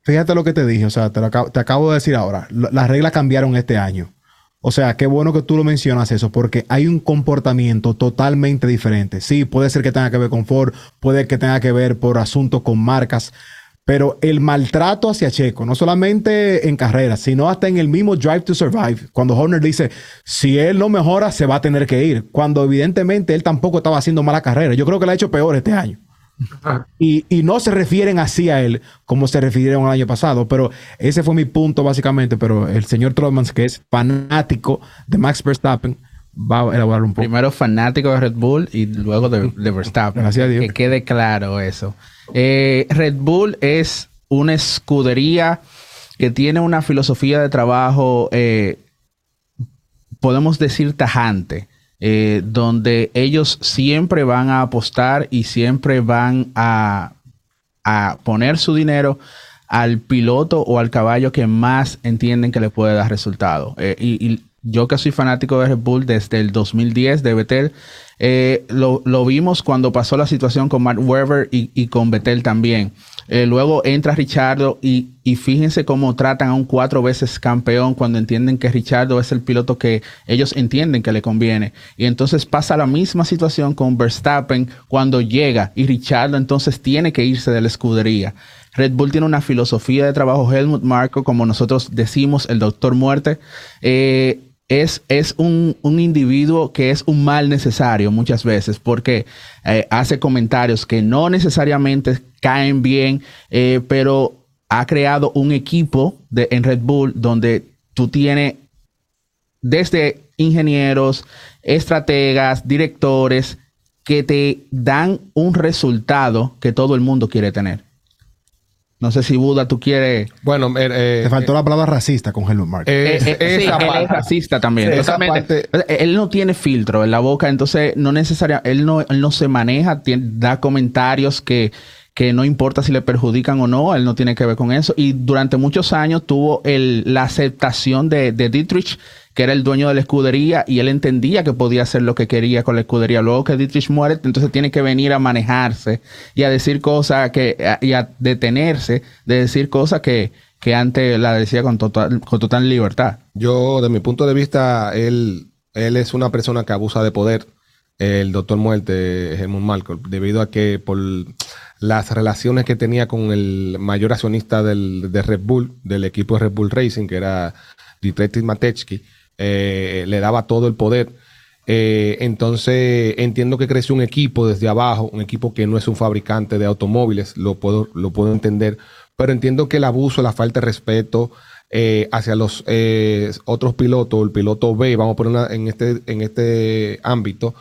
Fíjate lo que te dije, o sea, te, acabo, de decir ahora. Las reglas cambiaron este año. O sea, qué bueno que tú lo mencionas eso, porque hay un comportamiento totalmente diferente. Sí, puede ser que tenga que ver con Ford, puede que tenga que ver por asuntos con marcas, pero el maltrato hacia Checo, no solamente en carreras, sino hasta en el mismo Drive to Survive, cuando Horner dice, si él no mejora, se va a tener que ir, cuando evidentemente él tampoco estaba haciendo mala carrera. Yo creo que le ha hecho peor este año. Y, y no se refieren así a él como se refirieron el año pasado, pero ese fue mi punto básicamente. Pero el señor Trotmans, que es fanático de Max Verstappen, va a elaborar un poco. Primero fanático de Red Bull y luego de, de Verstappen. Gracias a Dios. Que quede claro eso. Eh, Red Bull es una escudería que tiene una filosofía de trabajo, eh, podemos decir, tajante. Eh, donde ellos siempre van a apostar y siempre van a, a poner su dinero al piloto o al caballo que más entienden que le puede dar resultado. Eh, yo que soy fanático de Red Bull desde el 2010 de Vettel, eh, lo, lo vimos cuando pasó la situación con Mark Webber y, con Vettel también. Eh, luego entra Richardo y, y fíjense cómo tratan a un cuatro veces campeón cuando entienden que Richardo es el piloto que ellos entienden que le conviene. Y entonces pasa la misma situación con Verstappen cuando llega y Richardo entonces tiene que irse de la escudería. Red Bull tiene una filosofía de trabajo, Helmut Marko, como nosotros decimos, el doctor muerte. Eh, es, es un, un individuo que es un mal necesario muchas veces porque eh, hace comentarios que no necesariamente caen bien, eh, pero ha creado un equipo de, en Red Bull donde tú tienes desde ingenieros, estrategas, directores que te dan un resultado que todo el mundo quiere tener. No sé si Buda tú quieres. Bueno, eh, Te faltó la palabra racista con Helmut Marko. Eh, eh, sí, él es racista también. Sí, esa Totalmente. Él no tiene filtro en la boca, entonces no necesariamente, él no, él no se maneja, tiene- da comentarios que, que no importa si le perjudican o no, él no tiene que ver con eso. Y durante muchos años tuvo la aceptación de, Dietrich, que era el dueño de la escudería, y él entendía que podía hacer lo que quería con la escudería. Luego que Dietrich muere, entonces tiene que venir a manejarse y a decir cosas que, y a detenerse de decir cosas que, que antes la decía con total, con total libertad. Yo, de mi punto de vista, él, él es una persona que abusa de poder. El doctor Muerte, Helmut Marko, debido a que por las relaciones que tenía con el mayor accionista del, de Red Bull, del equipo de Red Bull Racing, que era Dietrich Matechki, eh, le daba todo el poder. Eh, entonces entiendo que creció un equipo desde abajo, un equipo que no es un fabricante de automóviles, lo puedo, lo puedo entender, pero entiendo que el abuso, la falta de respeto eh, hacia los eh, otros pilotos, el piloto B, vamos a poner en este, en este ámbito,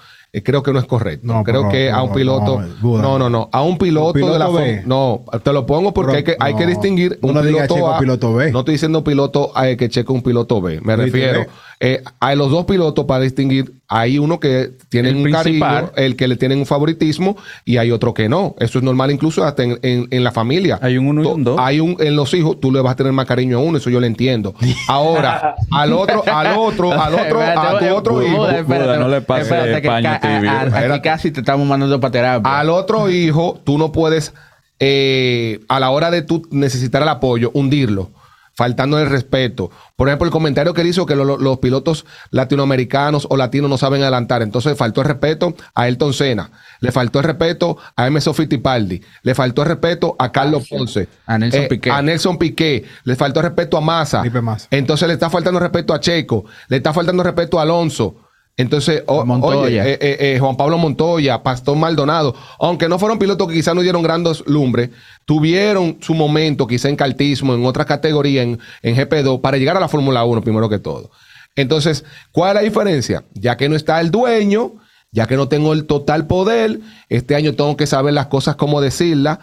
creo que no es correcto. No, creo pero- que a un piloto, no, no, no, no, a un piloto, piloto de la B. No, te lo pongo porque Pero- hay que, hay que no, distinguir no un piloto Checo A. piloto B. No estoy diciendo piloto A que cheque un piloto B. Me refiero eh, hay los dos pilotos para distinguir. Hay uno que tiene El un principal. cariño, el que le tienen un favoritismo, y hay otro que no. Eso es normal incluso hasta en, en- en la familia. Hay un uno y un dos. Hay un, en los hijos, tú le vas a tener más cariño a uno, eso yo lo entiendo. Ahora, al otro, al otro, al otro, a tu otro hijo. Buda, espérate, no le pases espérate, que paño ca- tibio. a- a- aquí casi te estamos mandando para terapia. Al otro hijo, tú no puedes, eh, a la hora de tú necesitar el apoyo, hundirlo, faltando el respeto. Por ejemplo, el comentario que él hizo que lo- lo- los pilotos latinoamericanos o latinos no saben adelantar. Entonces, faltó el respeto a Ayrton Senna, le faltó el respeto a Emerson Fittipaldi, le faltó el respeto a Carlos Ponce, A Nelson eh, Piquet. a Nelson Piquet, le faltó el respeto a Massa. Felipe Massa. Entonces, le está faltando respeto a Checo, le está faltando respeto a Alonso. Entonces, o- Montoya. oye, eh, eh, eh, Juan Pablo Montoya, Pastor Maldonado, aunque no fueron pilotos que quizás no dieron grandes lumbres, tuvieron su momento quizá en cartismo, en otra categoría, en, en GP2, para llegar a la Fórmula 1 primero que todo. Entonces, ¿cuál es la diferencia? Ya que no está el dueño, ya que no tengo el total poder, este año tengo que saber las cosas, cómo decirlas,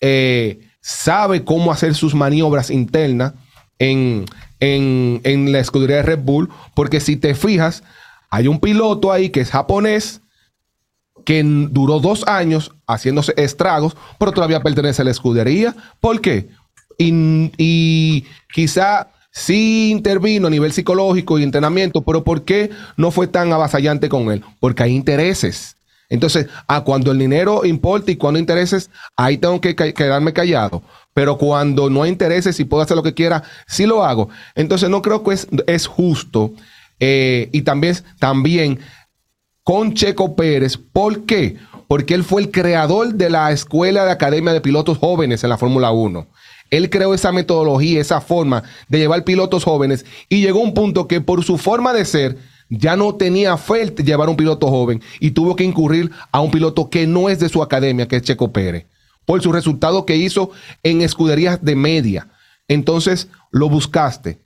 eh, sabe cómo hacer sus maniobras internas en, en, en la escudería de Red Bull, porque si te fijas, hay un piloto ahí que es japonés, que duró dos años haciéndose estragos, pero todavía pertenece a la escudería. ¿Por qué? Y, quizá sí intervino a nivel psicológico y entrenamiento, pero ¿por qué no fue tan avasallante con él? Porque hay intereses. Entonces, a cuando el dinero importa y cuando hay intereses, ahí tengo que quedarme callado. Pero cuando no hay intereses y puedo hacer lo que quiera, sí lo hago. Entonces, no creo que es justo. Eh, y también, también con Checo Pérez. ¿Por qué? Porque él fue el creador de la escuela de academia de pilotos jóvenes en la Fórmula 1. Él creó esa metodología, esa forma de llevar pilotos jóvenes y llegó a un punto que por su forma de ser ya no tenía fe llevar un piloto joven y tuvo que incurrir a un piloto que no es de su academia, que es Checo Pérez, por su resultado que hizo en escuderías de media. Entonces lo buscaste,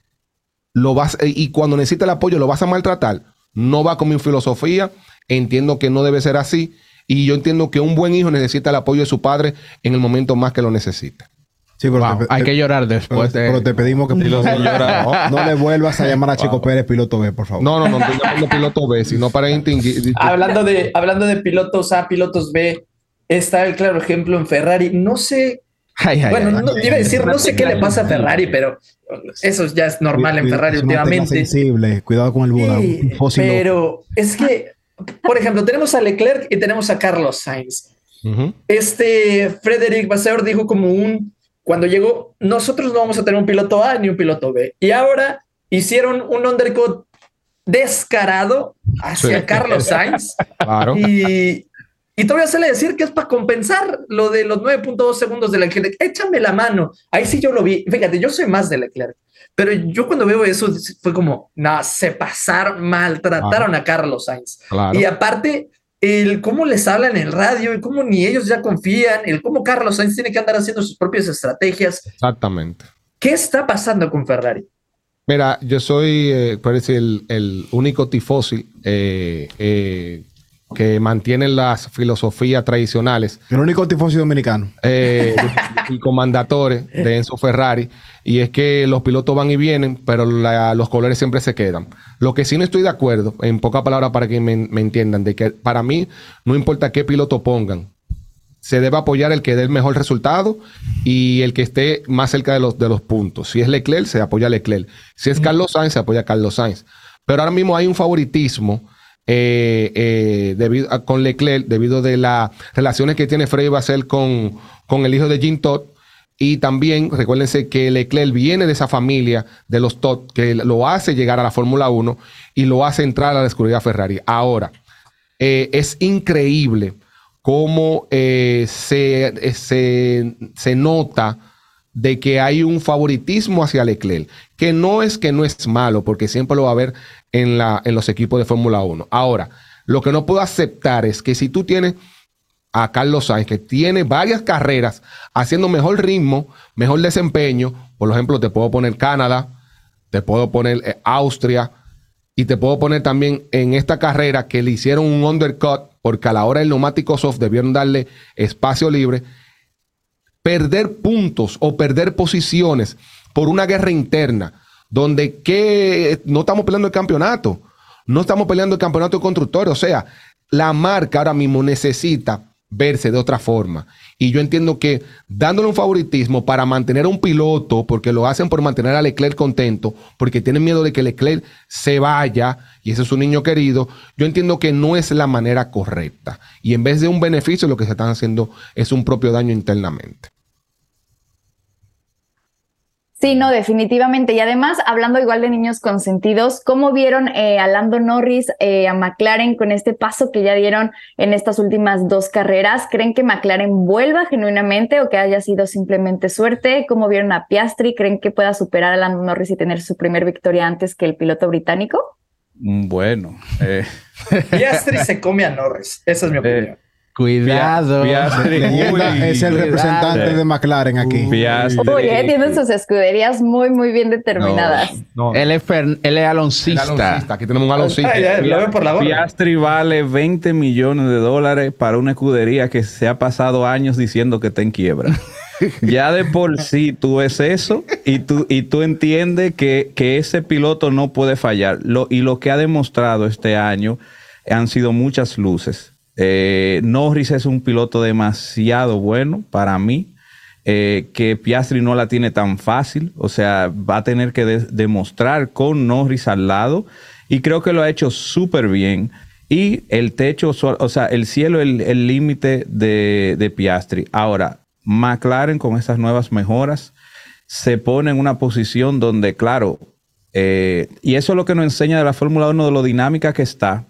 lo vas eh, y cuando necesita el apoyo lo vas a maltratar. No va con mi filosofía. Entiendo que no debe ser así. Y yo entiendo que un buen hijo necesita el apoyo de su padre en el momento más que lo necesita. Sí, pero Wow, te- hay te- que llorar pero, después de... pero te pedimos que no, no le vuelvas a llamar a Checo Pérez piloto B, por favor. No, no, no, llamando piloto B, sino para distinguir. Hablando de, hablando de pilotos A, pilotos B, está el claro ejemplo en Ferrari. No sé, Ay, ay, bueno, ay. no, iba a decir, no sé qué le pasa a Ferrari, pero eso ya es normal en Ferrari últimamente. sensible. Cuidado con el Buda. Sí, pero es que, por ejemplo, tenemos a Leclerc y tenemos a Carlos Sainz. Ujú. Este Frederick Vasseur dijo como un, cuando llegó, nosotros no vamos a tener un piloto A ni un piloto B. Y ahora hicieron un undercut descarado hacia Sí. Carlos Sainz Claro. y, y todavía sale a decir que es para compensar lo de los 9.2 segundos de Leclerc. Échame la mano. Ahí sí yo lo vi. Fíjate, yo soy más de Leclerc. Pero yo cuando veo eso fue como, no, se pasaron, maltrataron a Carlos Sainz. Claro. Y aparte, el cómo les hablan en el radio y cómo ni ellos ya confían, el cómo Carlos Sainz tiene que andar haciendo sus propias estrategias. Exactamente. ¿Qué está pasando con Ferrari? Mira, yo soy, eh, parece el, el único tifosi eh, eh, que mantiene las filosofías tradicionales El único tifosi dominicano. eh, y comandatores de Enzo Ferrari, y es que los pilotos van y vienen, pero la- los colores siempre se quedan. Lo que sí no estoy de acuerdo, en pocas palabras para que me, me entiendan, de que para mí no importa qué piloto pongan, se debe apoyar el que dé el mejor resultado y el que esté más cerca de los, de los puntos. Si es Leclerc, se apoya a Leclerc. Si es Carlos Sainz, se apoya a Carlos Sainz. Pero ahora mismo hay un favoritismo eh, eh, debido a- con Leclerc, debido de las relaciones que tiene Freddy Basel con, con el hijo de Jim Todd. Y también recuérdense que Leclerc viene de esa familia de los Todd que lo hace llegar a la Fórmula 1 y lo hace entrar a la escudería Ferrari. Ahora, eh, es increíble cómo eh, se, se, se nota de que hay un favoritismo hacia Leclerc, que no es que no es malo, porque siempre lo va a haber en, los equipos de Fórmula 1. Ahora, lo que no puedo aceptar es que si tú tienes a Carlos Sainz, que tiene varias carreras haciendo mejor ritmo, mejor desempeño, por ejemplo, te puedo poner Canadá, te puedo poner eh, Austria, y te puedo poner también en esta carrera que le hicieron un undercut porque a la hora del neumático soft debieron darle espacio libre. Perder puntos o perder posiciones por una guerra interna donde que no estamos peleando el campeonato, no estamos peleando el campeonato de constructores, o sea, la marca ahora mismo necesita verse de otra forma. Y yo entiendo que dándole un favoritismo para mantener a un piloto, porque lo hacen por mantener a Leclerc contento, porque tienen miedo de que Leclerc se vaya, y ese es un niño querido, yo entiendo que no es la manera correcta. Y en vez de un beneficio, lo que se están haciendo es un propio daño internamente. Sí, no, definitivamente. Y además, hablando igual de niños consentidos, ¿cómo vieron eh, a Lando Norris, eh, a McLaren con este paso que ya dieron en estas últimas dos carreras? ¿Creen que McLaren vuelva genuinamente o que haya sido simplemente suerte? ¿Cómo vieron a Piastri? ¿Creen que pueda superar a Lando Norris y tener su primer victoria antes que el piloto británico? Mm, Bueno, eh, Piastri se come a Norris. Esa es mi opinión. Cuidado. Piastri, es el cuidado. representante de McLaren aquí. Piastri. Uy, eh, tienen sus escuderías muy, muy bien determinadas. No, Él es, él es el aloncista. aloncista. Aquí tenemos un aloncista. Ay, ya, lo ven por la gorra. Piastri vale 20 millones de dólares para una escudería que se ha pasado años diciendo que está en quiebra. ya de por sí tú ves eso y tú, y tú entiendes que, que ese piloto no puede fallar. Lo, y lo que ha demostrado este año han sido muchas luces. Eh, Norris es un piloto demasiado bueno para mí. eh, que Piastri no la tiene tan fácil, o sea, va a tener que de- demostrar con Norris al lado y creo que lo ha hecho súper bien. Y el techo, o sea, el cielo, el el límite de, de Piastri. Ahora, McLaren con estas nuevas mejoras se pone en una posición donde, claro, eh, y eso es lo que nos enseña de la Fórmula 1 de lo dinámica que está,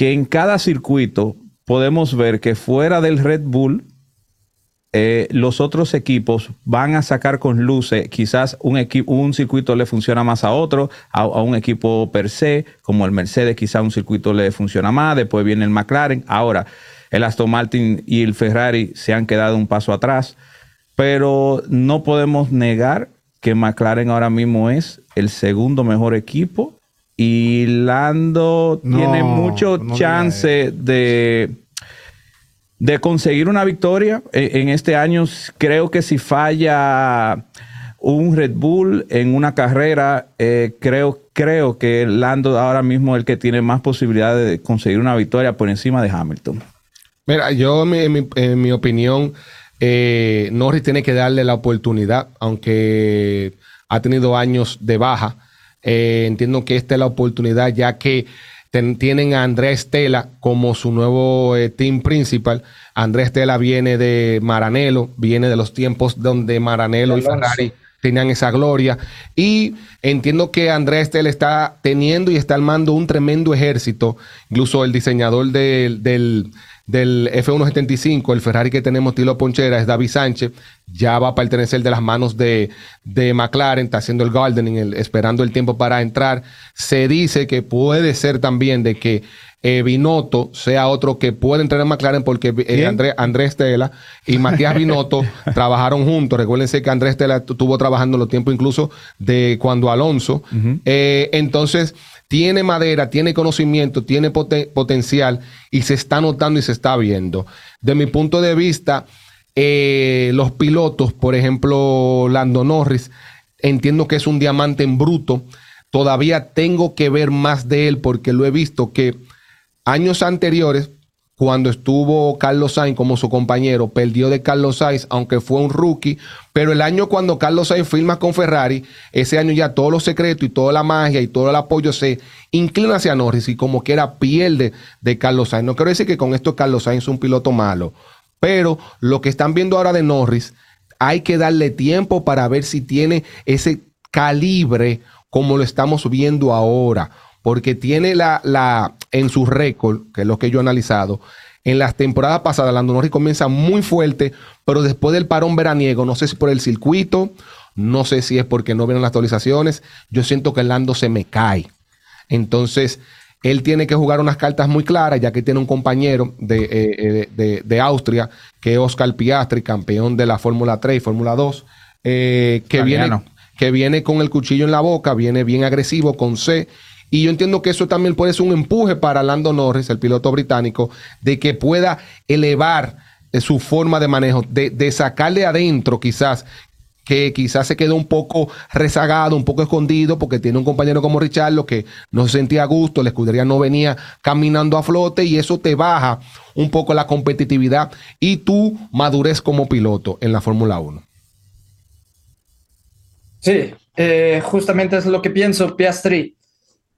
que en cada circuito podemos ver que fuera del Red Bull, eh, los otros equipos van a sacar con luces, quizás un, un circuito le funciona más a otro, a, a un equipo per se, como el Mercedes, quizás un circuito le funciona más, después viene el McLaren. Ahora, el Aston Martin y el Ferrari se han quedado un paso atrás, pero no podemos negar que McLaren ahora mismo es el segundo mejor equipo y Lando No, tiene mucho no chance de de conseguir una victoria eh, en este año. Creo que si falla un Red Bull en una carrera, eh, creo, creo que Lando ahora mismo es el que tiene más posibilidades de conseguir una victoria por encima de Hamilton. Mira, yo en mi, en mi- en mi opinión, eh, Norris tiene que darle la oportunidad, aunque ha tenido años de baja. Eh, entiendo que esta es la oportunidad, ya que ten- tienen a Andrea Estela como su nuevo eh, team principal. Andrea Estela viene de Maranello, viene de los tiempos donde Maranello y. Ferrari tenían esa gloria. Y entiendo que Andrea Estel está teniendo y está armando un tremendo ejército. Incluso el diseñador del, del, del F175, el Ferrari que tenemos, Tilo Ponchera, es David Sánchez. Ya va a pertenecer de las manos de, de McLaren, está haciendo el gardening, el- esperando el tiempo para entrar. Se dice que puede ser también de que eh, Binotto sea otro que puede entrar en McLaren porque eh. André, Andrés Estela y Matías Binotto trabajaron juntos. Recuérdense que Andrés Estela tu- estuvo trabajando en los tiempos incluso de cuando Alonso. Eh, entonces, tiene madera, tiene conocimiento, tiene poten- potencial y se está notando y se está viendo. De mi punto de vista, eh, los pilotos, por ejemplo, Lando Norris, entiendo que es un diamante en bruto. Todavía tengo que ver más de él porque lo he visto que años anteriores, cuando estuvo Carlos Sainz como su compañero, perdió de Carlos Sainz, aunque fue un rookie, pero el año cuando Carlos Sainz firma con Ferrari, ese año ya todos los secretos y toda la magia y todo el apoyo se inclina hacia Norris y como que era pierde de Carlos Sainz. No quiero decir que con esto Carlos Sainz es un piloto malo, pero lo que están viendo ahora de Norris, hay que darle tiempo para ver si tiene ese calibre como lo estamos viendo ahora, porque tiene la, la en su récord, que es lo que yo he analizado, en las temporadas pasadas, Lando Norris comienza muy fuerte, pero después del parón veraniego, no sé si por el circuito, no sé si es porque no vienen las actualizaciones, yo siento que Lando se me cae. Entonces, él tiene que jugar unas cartas muy claras, ya que tiene un compañero de, eh, eh, de- de Austria, que es Oscar Piastri, campeón de la Fórmula 3 y Fórmula 2, eh, que, viene, que viene con el cuchillo en la boca, viene bien agresivo, con C. Y yo entiendo que eso también puede ser un empuje para Lando Norris, el piloto británico, de que pueda elevar eh, su forma de manejo, de, sacarle adentro quizás que quizás se quedó un poco rezagado, un poco escondido, porque tiene un compañero como Richardo que no se sentía a gusto, la escudería no venía caminando a flote y eso te baja un poco la competitividad y tu madurez como piloto en la Fórmula 1. Sí, eh, justamente es lo que pienso, Piastri.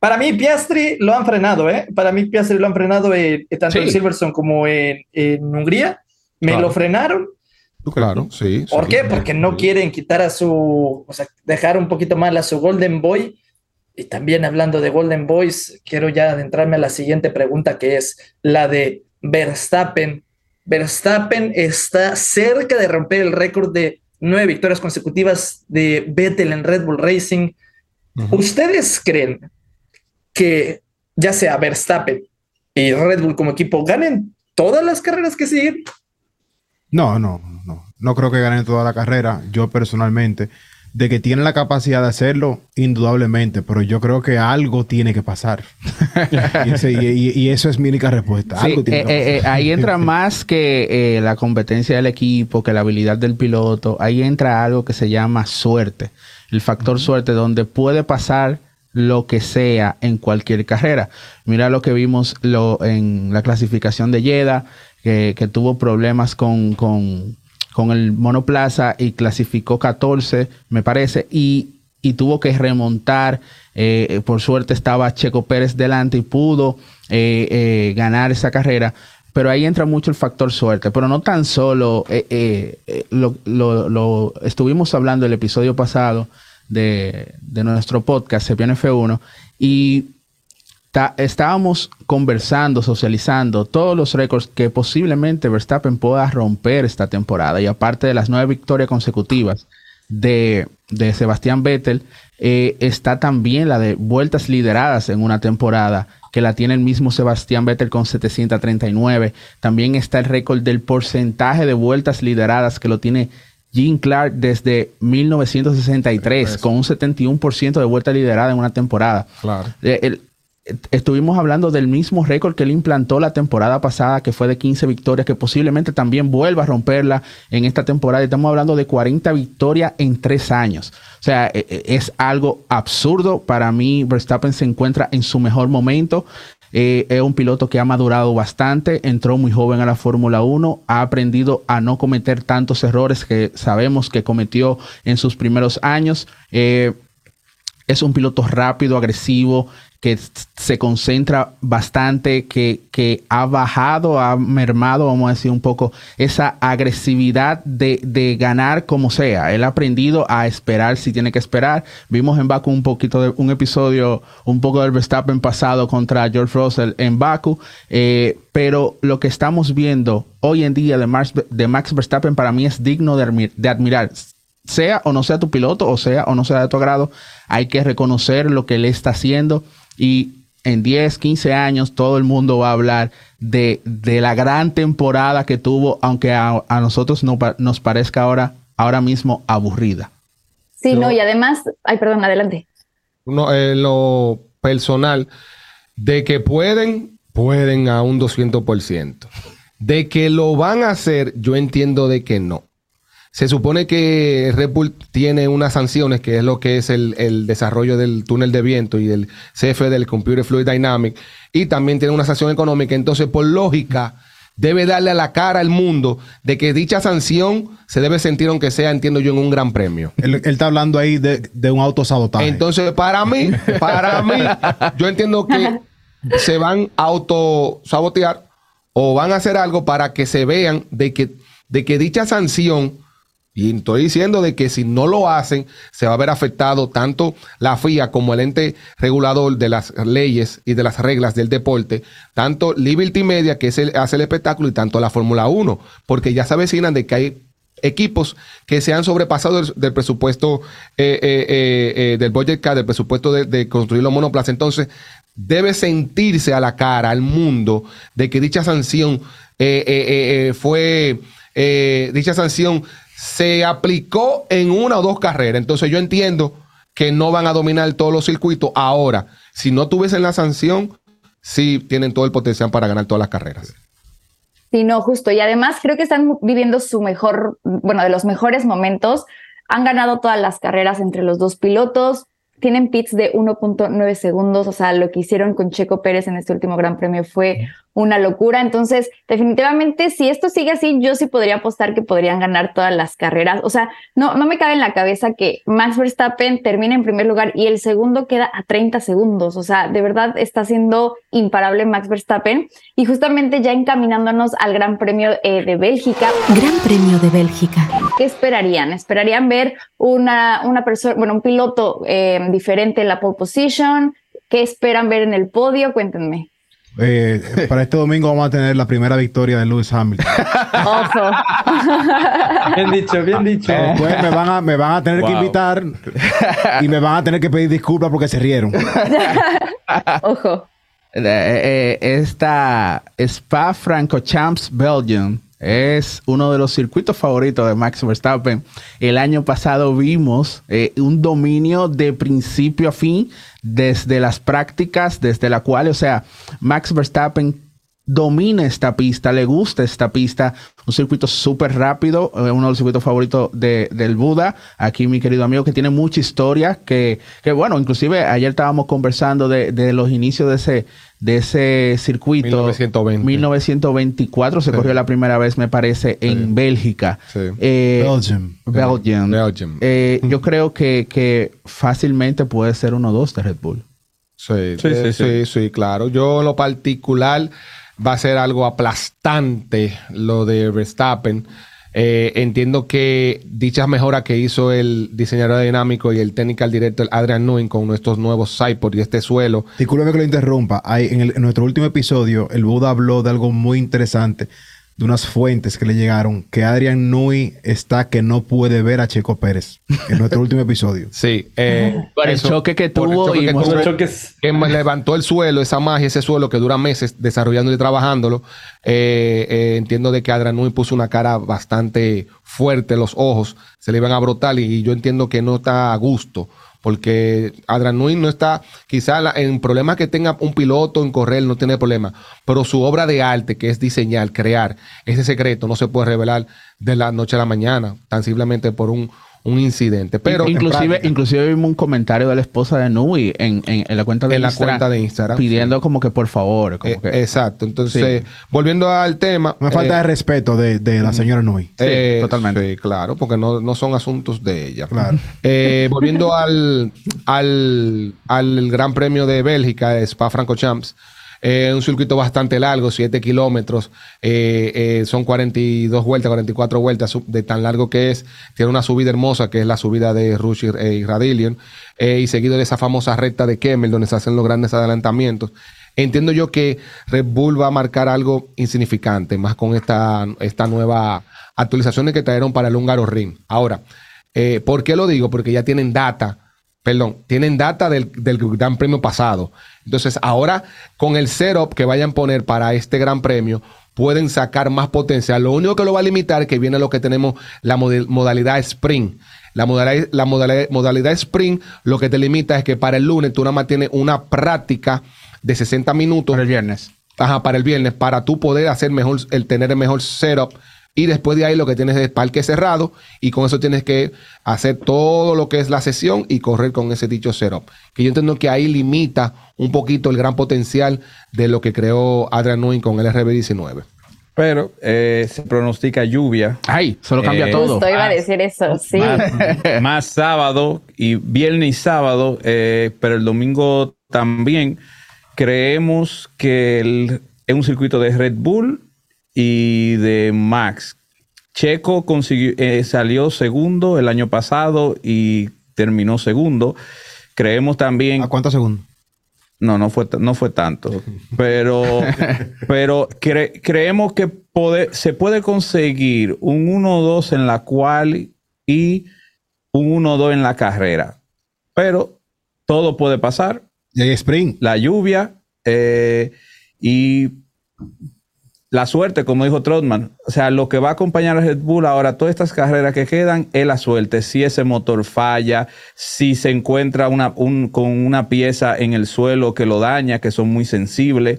Para mí, Piastri lo han frenado, ¿eh? Para mí, Piastri lo han frenado en, tanto en Silverstone como en, Hungría. Me lo frenaron. Claro, sí. ¿Por qué? Porque no quieren quitar a su, o sea, dejar un poquito mal a su Golden Boy. Y también hablando de Golden Boys, quiero ya adentrarme a la siguiente pregunta, que es la de Verstappen. Verstappen está cerca de romper el récord de nueve victorias consecutivas de Vettel en Red Bull Racing. ¿Ustedes creen que ya sea Verstappen y Red Bull como equipo ganen todas las carreras que siguen? No, no, no. No creo que ganen toda la carrera. Yo personalmente, de que tienen la capacidad de hacerlo, indudablemente, pero yo creo que algo tiene que pasar. y, eso es mi única respuesta. Eh, eh, eh, ahí entra más que la competencia del equipo, que la habilidad del piloto. Ahí entra algo que se llama suerte. El factor suerte, donde puede pasar lo que sea en cualquier carrera. Mira lo que vimos lo, en la clasificación de Yeda, que, tuvo problemas con, el monoplaza y clasificó 14, me parece, y, tuvo que remontar. Eh, por suerte estaba Checo Pérez delante y pudo eh, eh, ganar esa carrera. Pero ahí entra mucho el factor suerte. Pero no tan solo, lo, lo, estuvimos hablando el episodio pasado de, nuestro podcast, Sepian F1, y estábamos conversando, socializando todos los récords que posiblemente Verstappen pueda romper esta temporada. Y aparte de las nueve victorias consecutivas de, Sebastián Vettel, eh, está también la de vueltas lideradas en una temporada que la tiene el mismo Sebastián Vettel con 739. También está el récord del porcentaje de vueltas lideradas que lo tiene Jim Clark desde 1963 con un 71% de vuelta liderada en una temporada. Claro. Eh, estuvimos hablando del mismo récord que él implantó la temporada pasada, que fue de 15 victorias, que posiblemente también vuelva a romperla en esta temporada. Estamos hablando de 40 victorias en tres años. O sea, e, e, es algo absurdo. Para mí, Verstappen se encuentra en su mejor momento. Eh, es un piloto que ha madurado bastante, entró muy joven a la Fórmula 1, ha aprendido a no cometer tantos errores que sabemos que cometió en sus primeros años. Eh, es un piloto rápido, agresivo, que se concentra bastante, que, que, ha bajado, ha mermado, vamos a decir un poco, esa agresividad de, de, ganar como sea. Él ha aprendido a esperar si tiene que esperar. Vimos en Baku un poquito de un episodio, un poco del Verstappen pasado contra George Russell en Baku, eh, pero lo que estamos viendo hoy en día de Max, de Max Verstappen para mí es digno de, de admirar sea o no sea tu piloto, o sea o no sea de tu agrado, hay que reconocer lo que él está haciendo y en 10, 15 años todo el mundo va a hablar de, la gran temporada que tuvo, aunque a, nosotros no, nos parezca ahora, ahora mismo aburrida. Sí, no, y además, ay, perdón, adelante. No, en lo personal, de que pueden, pueden a un 200%. De que lo van a hacer, yo entiendo de que no. Se supone que Red Bull tiene unas sanciones, que es lo que es el, desarrollo del túnel de viento y del CF del Computer Fluid Dynamic, y también tiene una sanción económica. Entonces, por lógica, debe darle a la cara al mundo de que dicha sanción se debe sentir, aunque sea, entiendo yo, en un gran premio. Él, está hablando ahí de, de un autosabotaje. Entonces, para mí, para mí, yo entiendo que se van a autosabotear o van a hacer algo para que se vean de que, de que dicha sanción y estoy diciendo de que si no lo hacen, se va a ver afectado tanto la FIA como el ente regulador de las leyes y de las reglas del deporte, tanto Liberty Media, que es hace el espectáculo, y tanto la Fórmula 1, porque ya se avecinan de que hay equipos que se han sobrepasado del, presupuesto eh, eh, eh, del budget car, del presupuesto de, construir los monoplazas. Entonces, debe sentirse a la cara al mundo de que dicha sanción fue, dicha sanción se aplicó en una o dos carreras. Entonces yo entiendo que no van a dominar todos los circuitos. Ahora, si no tuviesen la sanción, sí tienen todo el potencial para ganar todas las carreras. Sí, no, justo. Y además creo que están viviendo su mejor, bueno, de los mejores momentos Han ganado todas las carreras entre los dos pilotos. Tienen pits de 1.9 segundos, o sea, lo que hicieron con Checo Pérez en este último Gran Premio fue una locura. Entonces, definitivamente, si esto sigue así, yo sí podría apostar que podrían ganar todas las carreras. O sea, no, no me cabe en la cabeza que Max Verstappen termine en primer lugar y el segundo queda a 30 segundos. O sea, de verdad está siendo imparable Max Verstappen. Y justamente ya encaminándonos al Gran Premio eh, de Bélgica. Gran Premio de Bélgica. ¿Qué esperarían? ¿Esperarían ver una, una persona, bueno, un piloto eh, diferente en la pole position? ¿Qué esperan ver en el podio? Cuéntenme. Eh, para este domingo vamos a tener la primera victoria de Lewis Hamilton. Ojo. Bien dicho, bien dicho. Después me van a, me van a tener que invitar y me van a tener que pedir disculpas porque se rieron. Ojo. Eh, eh, esta Spa Francorchamps Belgium es uno de los circuitos favoritos de Max Verstappen. El año pasado vimos eh, un dominio de principio a fin desde las prácticas, desde la cual, o sea, Max Verstappen domina esta pista, le gusta esta pista, un circuito súper rápido, eh, uno de los circuitos favoritos de- del Buda, aquí mi querido amigo que tiene mucha historia, que, que bueno, inclusive ayer estábamos conversando de, de los inicios de ese, de ese circuito. 1920. 1924 se corrió la primera vez, me parece, en Bélgica. Sí. Eh, Belgium. Belgium. Belgium. Eh, yo creo que, que fácilmente puede ser uno o dos de Red Bull. Sí, Sí, sí, sí, sí, claro. Yo en lo particular va a ser algo aplastante lo de Verstappen. Eh, entiendo que dichas mejoras que hizo el diseñador dinámico y el technical director Adrian Newey con nuestros nuevos Cypod y este suelo, Discúlpeme que lo interrumpa. Hay, en, en nuestro último episodio, el Buda habló de algo muy interesante, de unas fuentes que le llegaron, que Adrian Nui está que no puede ver a Checo Pérez. En nuestro último episodio. sí. eh, Por el eso- choque que el tuvo choque y que choques. que me levantó el suelo, esa magia, ese suelo que dura meses desarrollándolo y trabajándolo. Eh, eh, entiendo de que Adrian Newey puso una cara bastante fuerte, los ojos se le iban a brotar y, y yo entiendo que no está a gusto. Porque Newey no está, quizá en problemas que tenga un piloto en correr, no tiene problema. Pero su obra de arte, que es diseñar, crear, ese secreto no se puede revelar de la noche a la mañana, tan simplemente por un, un incidente. Pero inclusive, inclusive vimos un comentario de la esposa de Nui en, en- en la cuenta de En la cuenta de Instagram, Pidiendo como que por favor. Como Eh, que, exacto. Entonces, volviendo al tema. Una falta eh, de respeto de, de la señora Nui. eh, totalmente. sí, claro, porque no, no son asuntos de ella. Claro. Eh, volviendo al, al, al Gran Premio de Bélgica, Spa Francorchamps. Un circuito bastante largo, 7 kilómetros, eh, eh, son 42 vueltas, 44 vueltas de tan largo que es. Tiene una subida hermosa que es la subida de Rush y, eh, y Radillion, eh, y seguido de esa famosa recta de Kemmel donde se hacen los grandes adelantamientos. Entiendo yo que Red Bull va a marcar algo insignificante, más con esta, esta nueva actualización que trajeron para el húngaro Ring. Ahora, eh, ¿por qué lo digo? Porque ya tienen data perdón, tienen data del, del Gran Premio pasado. Entonces, ahora con el setup que vayan a poner para este Gran Premio, pueden sacar más potencial. Lo único que lo va a limitar es que viene lo que tenemos, la modalidad sprint. La modalidad, la modalidad, modalidad sprint lo que te limita es que para el lunes tú nada más tienes una práctica de 60 minutos. Para el viernes. Ajá, para el viernes, para tú poder hacer mejor, el tener el mejor setup. Y después de ahí lo que tienes es parque cerrado y con eso tienes que hacer todo lo que es la sesión y correr con ese dicho setup. Que yo entiendo que ahí limita un poquito el gran potencial de lo que creó Adrian Newey con el RB19. Pero eh, se pronostica lluvia. Ay, solo cambia Eh, todo. Justo iba a decir eso, sí. Más, más sábado y viernes y sábado, eh, pero el domingo también. Creemos que el- es un circuito de Red Bull y de Max. Checo consiguió, eh, salió segundo el año pasado y terminó segundo. Creemos también ¿A cuántos segundos? no, no fue, no fue tanto. Pero, pero cre- creemos que pode- se puede conseguir un 1-2 en la cual y un 1-2 en la carrera. Pero todo puede pasar. Y hay sprint. La lluvia eh, y la suerte, como dijo Trotman. O sea, lo que va a acompañar a Red Bull ahora, todas estas carreras que quedan, es la suerte. Si ese motor falla, si se encuentra una, un- con una pieza en el suelo que lo daña, que son muy sensibles.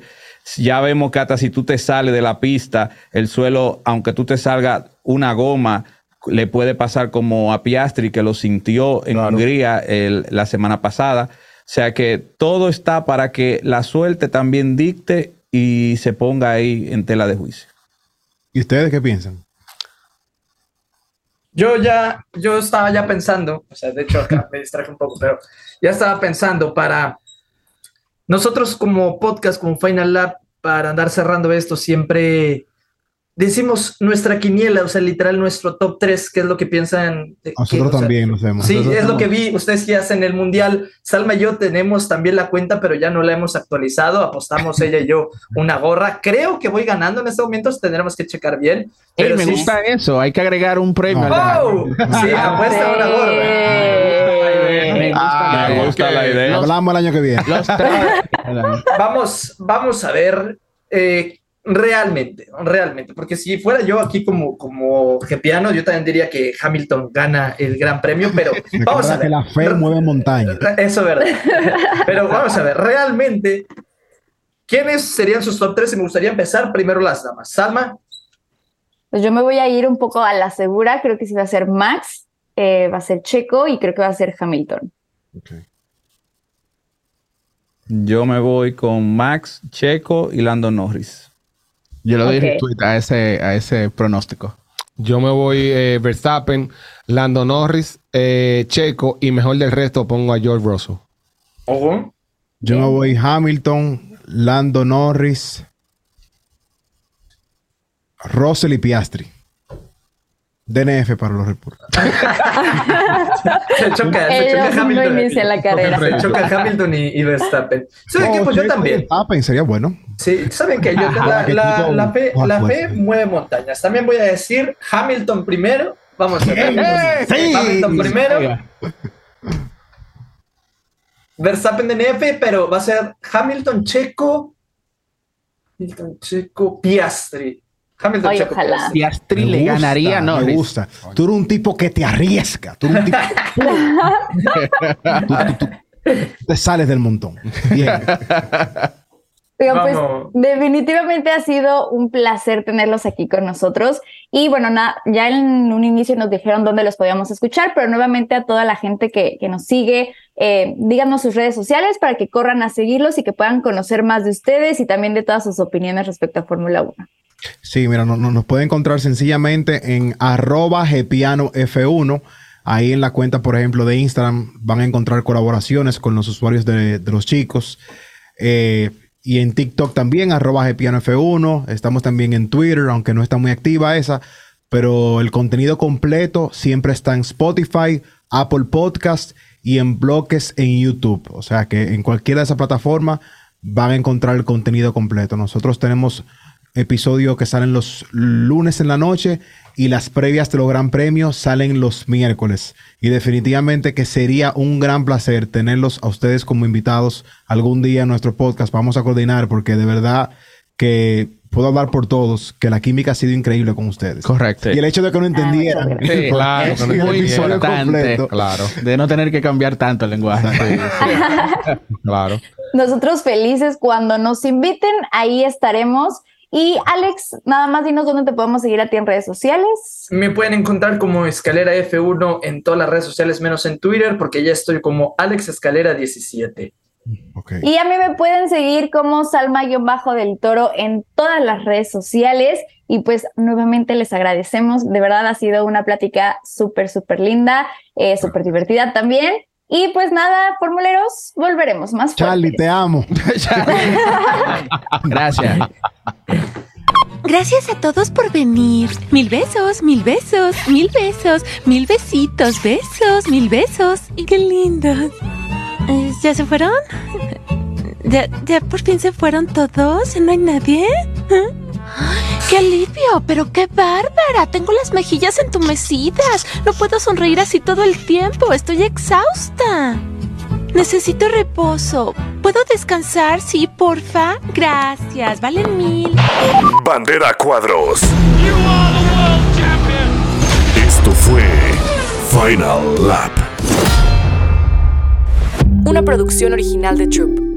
Ya vemos que hasta si tú te sales de la pista, el suelo, aunque tú te salga una goma, le puede pasar como a Piastri, que lo sintió en Hungría el- la semana pasada. O sea que todo está para que la suerte también dicte y se ponga ahí en tela de juicio. ¿Y ustedes qué piensan? Yo ya, yo estaba ya pensando, o sea, de hecho acá me distraje un poco, pero ya estaba pensando para nosotros como podcast, como Final Lab, para andar cerrando esto, siempre decimos nuestra quiniela, o sea, literal nuestro top 3, qué es lo que piensan. de- Nosotros que, también lo hacemos. Sí, Nosotros es lo que vi. Ustedes ya hacen el mundial. Salma y yo tenemos también la cuenta, pero ya no la hemos actualizado. Apostamos ella y yo una gorra. Creo que voy ganando en este momento. Tendremos que checar bien. Ey, me sí- gusta eso. Hay que agregar un premio. ¡Oh! Sí, apuesta una gorra. Me gusta Ah, la me idea. gusta la idea. Hablamos el año que viene. Los tres. Vamos, vamos a ver eh, realmente, realmente, porque si fuera yo aquí como, como gepiano, yo también diría que Hamilton gana el gran premio, pero vamos a Recuerda que ver. la fe mueve montañas. Eso es verdad. Pero vamos a ver, realmente, ¿quiénes serían sus top 3? Y me gustaría empezar primero las damas. Salma, Pues yo me voy a ir un poco a la segura. Creo que sí va a ser Max, eh, va a ser Checo y creo que va a ser Hamilton. Yo me voy con Max, Checo y Lando Norris. Yo le doy Ok. retweet a ese, a ese pronóstico. Yo me voy eh, Verstappen, Lando Norris, eh, Checo y mejor del resto pongo a George Russell. ojo, Yo me voy Hamilton, Lando Norris, Russell y Piastri. DNF para los reportes. se choca, se Ellos choca no Hamilton. inician la carrera. Se choca Hamilton y, y Verstappen. ¿Saben qué? Pues yo también. Verstappen sería bueno. Sí, saben que yo la, la- la fe, la pues, fe sí. mueve montañas. También voy a decir Hamilton primero. Vamos a ver. Sí. Hamilton primero. Verstappen de NF, pero va a ser Hamilton Checo. Hamilton Checo Piastri. Hamilton Checo ojalá. Piastri Me le gusta, ganaría a Me gusta. Tú eres un tipo que te arriesga. Tú eres un tipo. tú, tú- tú te sales del montón. Bien. Oigan, pues definitivamente ha sido un placer tenerlos aquí con nosotros. Y bueno, na- ya en un inicio nos dijeron dónde los podíamos escuchar, pero nuevamente a toda la gente que, que nos sigue, eh, díganos sus redes sociales para que corran a seguirlos y que puedan conocer más de ustedes y también de todas sus opiniones respecto a Fórmula 1. Sí, mira, no- no- nos puede encontrar sencillamente en arroba gpianov1. Ahí en la cuenta, por ejemplo, de Instagram van a encontrar colaboraciones con los usuarios de, los chicos. Eh, y en TikTok también, arroba gpianov1. Estamos también en Twitter, aunque no está muy activa esa. Pero el contenido completo siempre está en Spotify, Apple Podcast y en bloques en YouTube. O sea que en cualquiera de esas plataformas van a encontrar el contenido completo. Nosotros tenemos episodios que salen los lunes en la noche y las previas de los gran premios salen los miércoles. Y definitivamente que sería un gran placer tenerlos a ustedes como invitados algún día en nuestro podcast. Vamos a coordinar porque de verdad que puedo hablar por todos, que la química ha sido increíble con ustedes. Correcto. Y el hecho de que no entendieran. muchas Sí, claro, es con el muy importante. completo. Claro, De no tener que cambiar tanto el lenguaje. claro. Nosotros felices cuando nos inviten, ahí estaremos. Y Alex, nada más dinos dónde te podemos seguir a ti en redes sociales. Me pueden encontrar como Escalera F1 en todas las redes sociales, menos en Twitter, porque ya estoy como Alex Escalera 17. Ok. Y a mí me pueden seguir como Salma-Bajo del Toro en todas las redes sociales. Y pues nuevamente les agradecemos. De verdad ha sido una plática súper, súper linda, eh, súper divertida también. Y pues nada, formuleros, volveremos más Charlie, fuertes. te amo. Gracias. Gracias a todos por venir. Mil besos, mil besos, mil besos, mil besitos, besos, mil besos. Y qué lindos. Eh, ¿Ya se fueron? ¿Ya, ¿Ya por fin se fueron todos? ¿No hay nadie? ¿Eh? ¡Qué alivio! ¡Pero qué bárbara! Tengo las mejillas entumecidas. No puedo sonreír así todo el tiempo. Estoy exhausta. Necesito reposo. ¿Puedo descansar? Sí, porfa. Gracias. Valen mil. Bandera cuadros. Esto fue Final Lap. Una producción original de Troop.